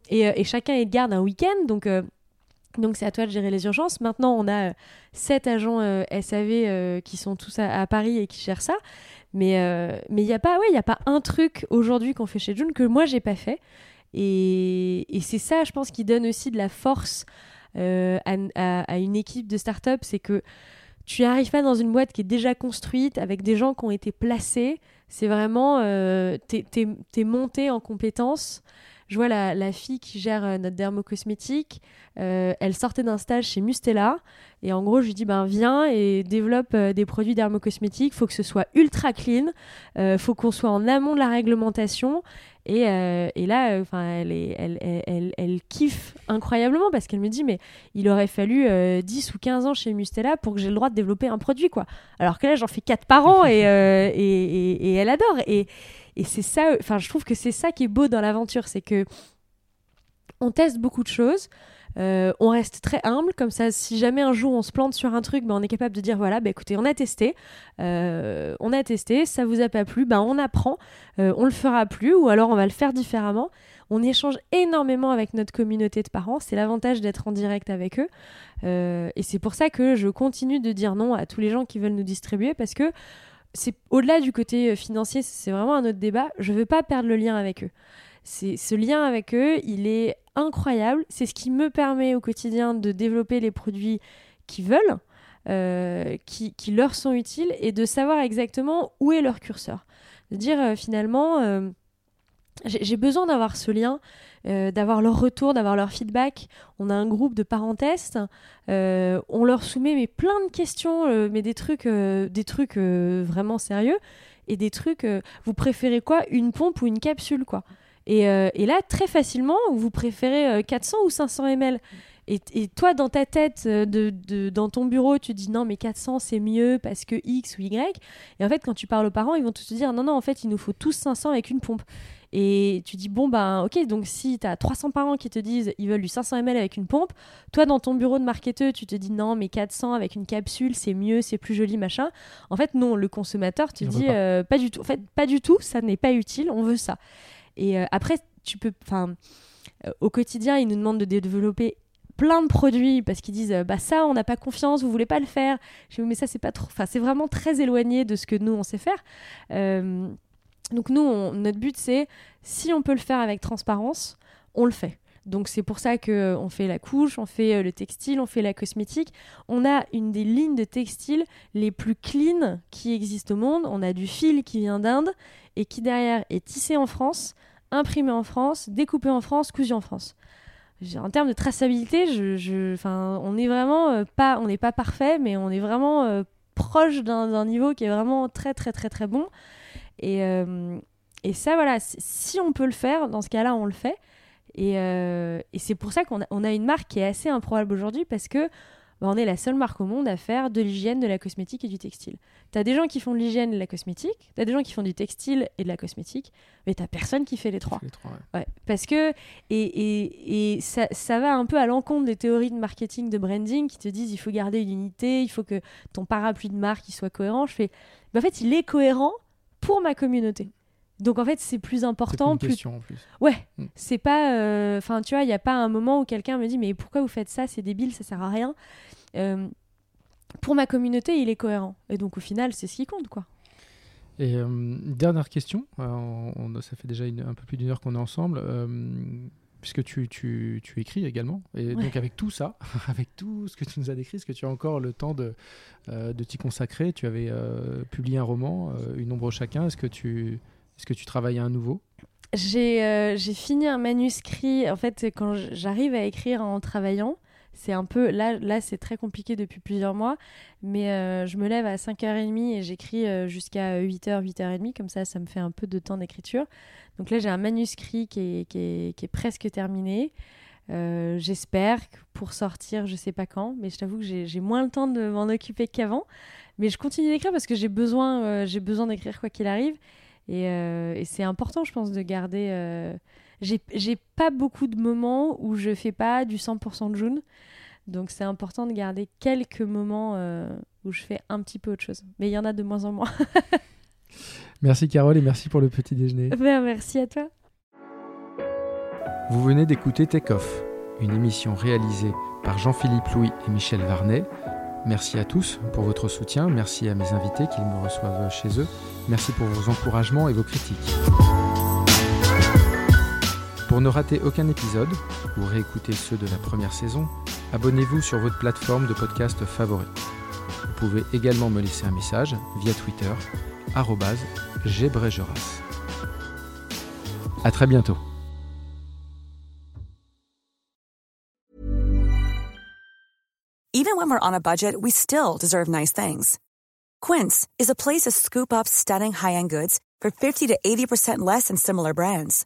et, et, chacun est de garde un week-end. Donc Donc c'est à toi de gérer les urgences. Maintenant, on a sept agents SAV qui sont tous à, Paris et qui gèrent ça. Mais mais il n'y a pas ouais, il a pas un truc aujourd'hui qu'on fait chez June que moi j'ai pas fait. Et, et c'est ça, je pense, qui donne aussi de la force à, à, une équipe de start-up, c'est que tu n'arrives pas dans une boîte qui est déjà construite avec des gens qui ont été placés. C'est vraiment, euh, t'es, es, monté en compétences. Je vois la, fille qui gère euh, notre dermocosmétique. Euh, elle sortait d'un stage chez Mustela. Et en gros, je lui dis ben, viens et développe euh, des produits dermocosmétiques. Il faut que ce soit ultra clean. Il faut qu'on soit en amont de la réglementation. Et, euh, et là, enfin, elle, kiffe incroyablement parce qu'elle me dit mais il aurait fallu 10 euh, ou 15 ans chez Mustela pour que j'ai le droit de développer un produit quoi. Alors que là, j'en fais 4 par an euh, et, et, et, elle adore. Et, et c'est ça, enfin, je trouve que c'est ça qui est beau dans l'aventure, c'est que on teste beaucoup de choses. Euh, on reste très humble, comme ça, si jamais un jour on se plante sur un truc, ben, on est capable de dire voilà, ben, écoutez, on a testé, euh, on a testé, ça vous a pas plu, ben, on apprend, euh, on le fera plus, ou alors on va le faire différemment. On échange énormément avec notre communauté de parents, c'est l'avantage d'être en direct avec eux. et c'est pour ça que je continue de dire non à tous les gens qui veulent nous distribuer, parce que c'est au-delà du côté financier, c'est vraiment un autre débat. Je veux pas perdre le lien avec eux. C'est ce lien avec eux, il est incroyable. C'est ce qui me permet au quotidien de développer les produits qu'ils veulent, euh, qui, leur sont utiles, et de savoir exactement où est leur curseur. De dire euh, finalement, euh, j'ai besoin d'avoir ce lien, d'avoir leur retour, d'avoir leur feedback. On a un groupe de parents tests, on leur soumet mais plein de questions, mais des trucs, des trucs vraiment sérieux, et des trucs. vous préférez quoi, une pompe ou une capsule quoi euh, et, là, très facilement, vous préférez 400 euh, ou 500 ml. Et, toi, dans ta tête, euh, de, dans ton bureau, tu dis non, mais 400 c'est mieux parce que X ou Y. Et en fait, quand tu parles aux parents, ils vont te dire non, non, en fait, il nous faut tous 500 avec une pompe. Et tu dis bon, ben ok, donc si tu as 300 parents qui te disent ils veulent du 500 ml avec une pompe, toi, dans ton bureau de marketeur, tu te dis non, mais 400 avec une capsule, c'est mieux, c'est plus joli, machin. En fait, non, le consommateur, tu dis pas. pas du tout. En fait, pas du tout, ça n'est pas utile, on veut ça. Et euh, après, tu peux, enfin, euh, au quotidien, ils nous demandent de développer plein de produits parce qu'ils disent bah ça on n'a pas confiance vous voulez pas le faire je dis mais ça c'est pas trop enfin c'est vraiment très éloigné de ce que nous on sait faire euh, donc nous notre but c'est si on peut le faire avec transparence on le fait donc c'est pour ça que on fait la couche, on fait le textile, on fait la cosmétique. On a une des lignes de textile les plus clean qui existent au monde. On a du fil qui vient d'Inde et qui derrière est tissé en France, imprimé en France, découpé en France, cousu en France. En termes de traçabilité, on est vraiment euh, pas, on n'est pas parfait, mais on est vraiment euh, proche d'un niveau qui est vraiment très très très très bon. Et, euh, et ça, voilà, si on peut le faire, dans ce cas-là, on le fait. Et, et c'est pour ça qu'on a, on a une marque qui est assez improbable aujourd'hui parce que bah, on est la seule marque au monde à faire de l'hygiène, de la cosmétique et du textile. Tu as des gens qui font de l'hygiène et de la cosmétique, tu as des gens qui font du textile et de la cosmétique, mais tu personne qui fait les trois. ouais. parce que, et, et, ça, ça, va un peu à l'encontre des théories de marketing, de branding qui te disent il faut garder une unité, il faut que ton parapluie de marque il soit cohérent. Je fais, bah, en fait, il est cohérent pour ma communauté. Donc en fait, c'est plus important. Plus... Question, en plus. Ouais, hmm. c'est pas. Euh, enfin, tu vois, il n'y a pas un moment où quelqu'un me dit mais pourquoi vous faites ça C'est débile, ça sert à rien. Euh, pour ma communauté, il est cohérent. Et donc au final, c'est ce qui compte, quoi. Et euh, dernière question, on, ça fait déjà un peu plus d'une heure qu'on est ensemble, puisque tu, tu, tu, écris également. Et donc avec tout ça, avec tout ce que tu nous as décrit, est-ce que tu as encore le temps de, de t'y consacrer? Tu avais publié un roman, Une ombre chacun. Est-ce que tu est-ce que tu travailles à un nouveau? Euh, J'ai fini un manuscrit. En fait, quand j'arrive à écrire en travaillant, c'est un peu. Là, là c'est très compliqué depuis plusieurs mois. Mais euh, je me lève à 5h30 et j'écris euh, jusqu'à 8h, 8h30. Comme ça, ça me fait un peu de temps d'écriture. Donc là, j'ai un manuscrit qui est, qui est, qui est presque terminé. J'espère pour sortir, je sais pas quand, mais je t'avoue que j'ai moins le temps de m'en occuper qu'avant. Mais je continue d'écrire parce que j'ai besoin, j'ai besoin d'écrire quoi qu'il arrive. Euh, et, c'est important, je pense, de garder. J'ai pas beaucoup de moments où je fais pas du 100% de June. Donc c'est important de garder quelques moments euh, où je fais un petit peu autre chose. Mais il y en a de moins en moins. merci Carole et merci pour le petit déjeuner. Ben, merci à toi. Vous venez d'écouter Take Off une émission réalisée par Jean-Philippe Louis et Michel Varnet. Merci à tous pour votre soutien, merci à mes invités qui me reçoivent chez eux, merci pour vos encouragements et vos critiques. Pour ne rater aucun épisode ou réécouter ceux de la première saison, abonnez-vous sur votre plateforme de podcast favorite. Vous pouvez également me laisser un message via Twitter. À très bientôt. Even when we're on a budget, we still deserve nice things. Quince is a place to scoop up stunning high-end goods for 50 to 80% less than similar brands.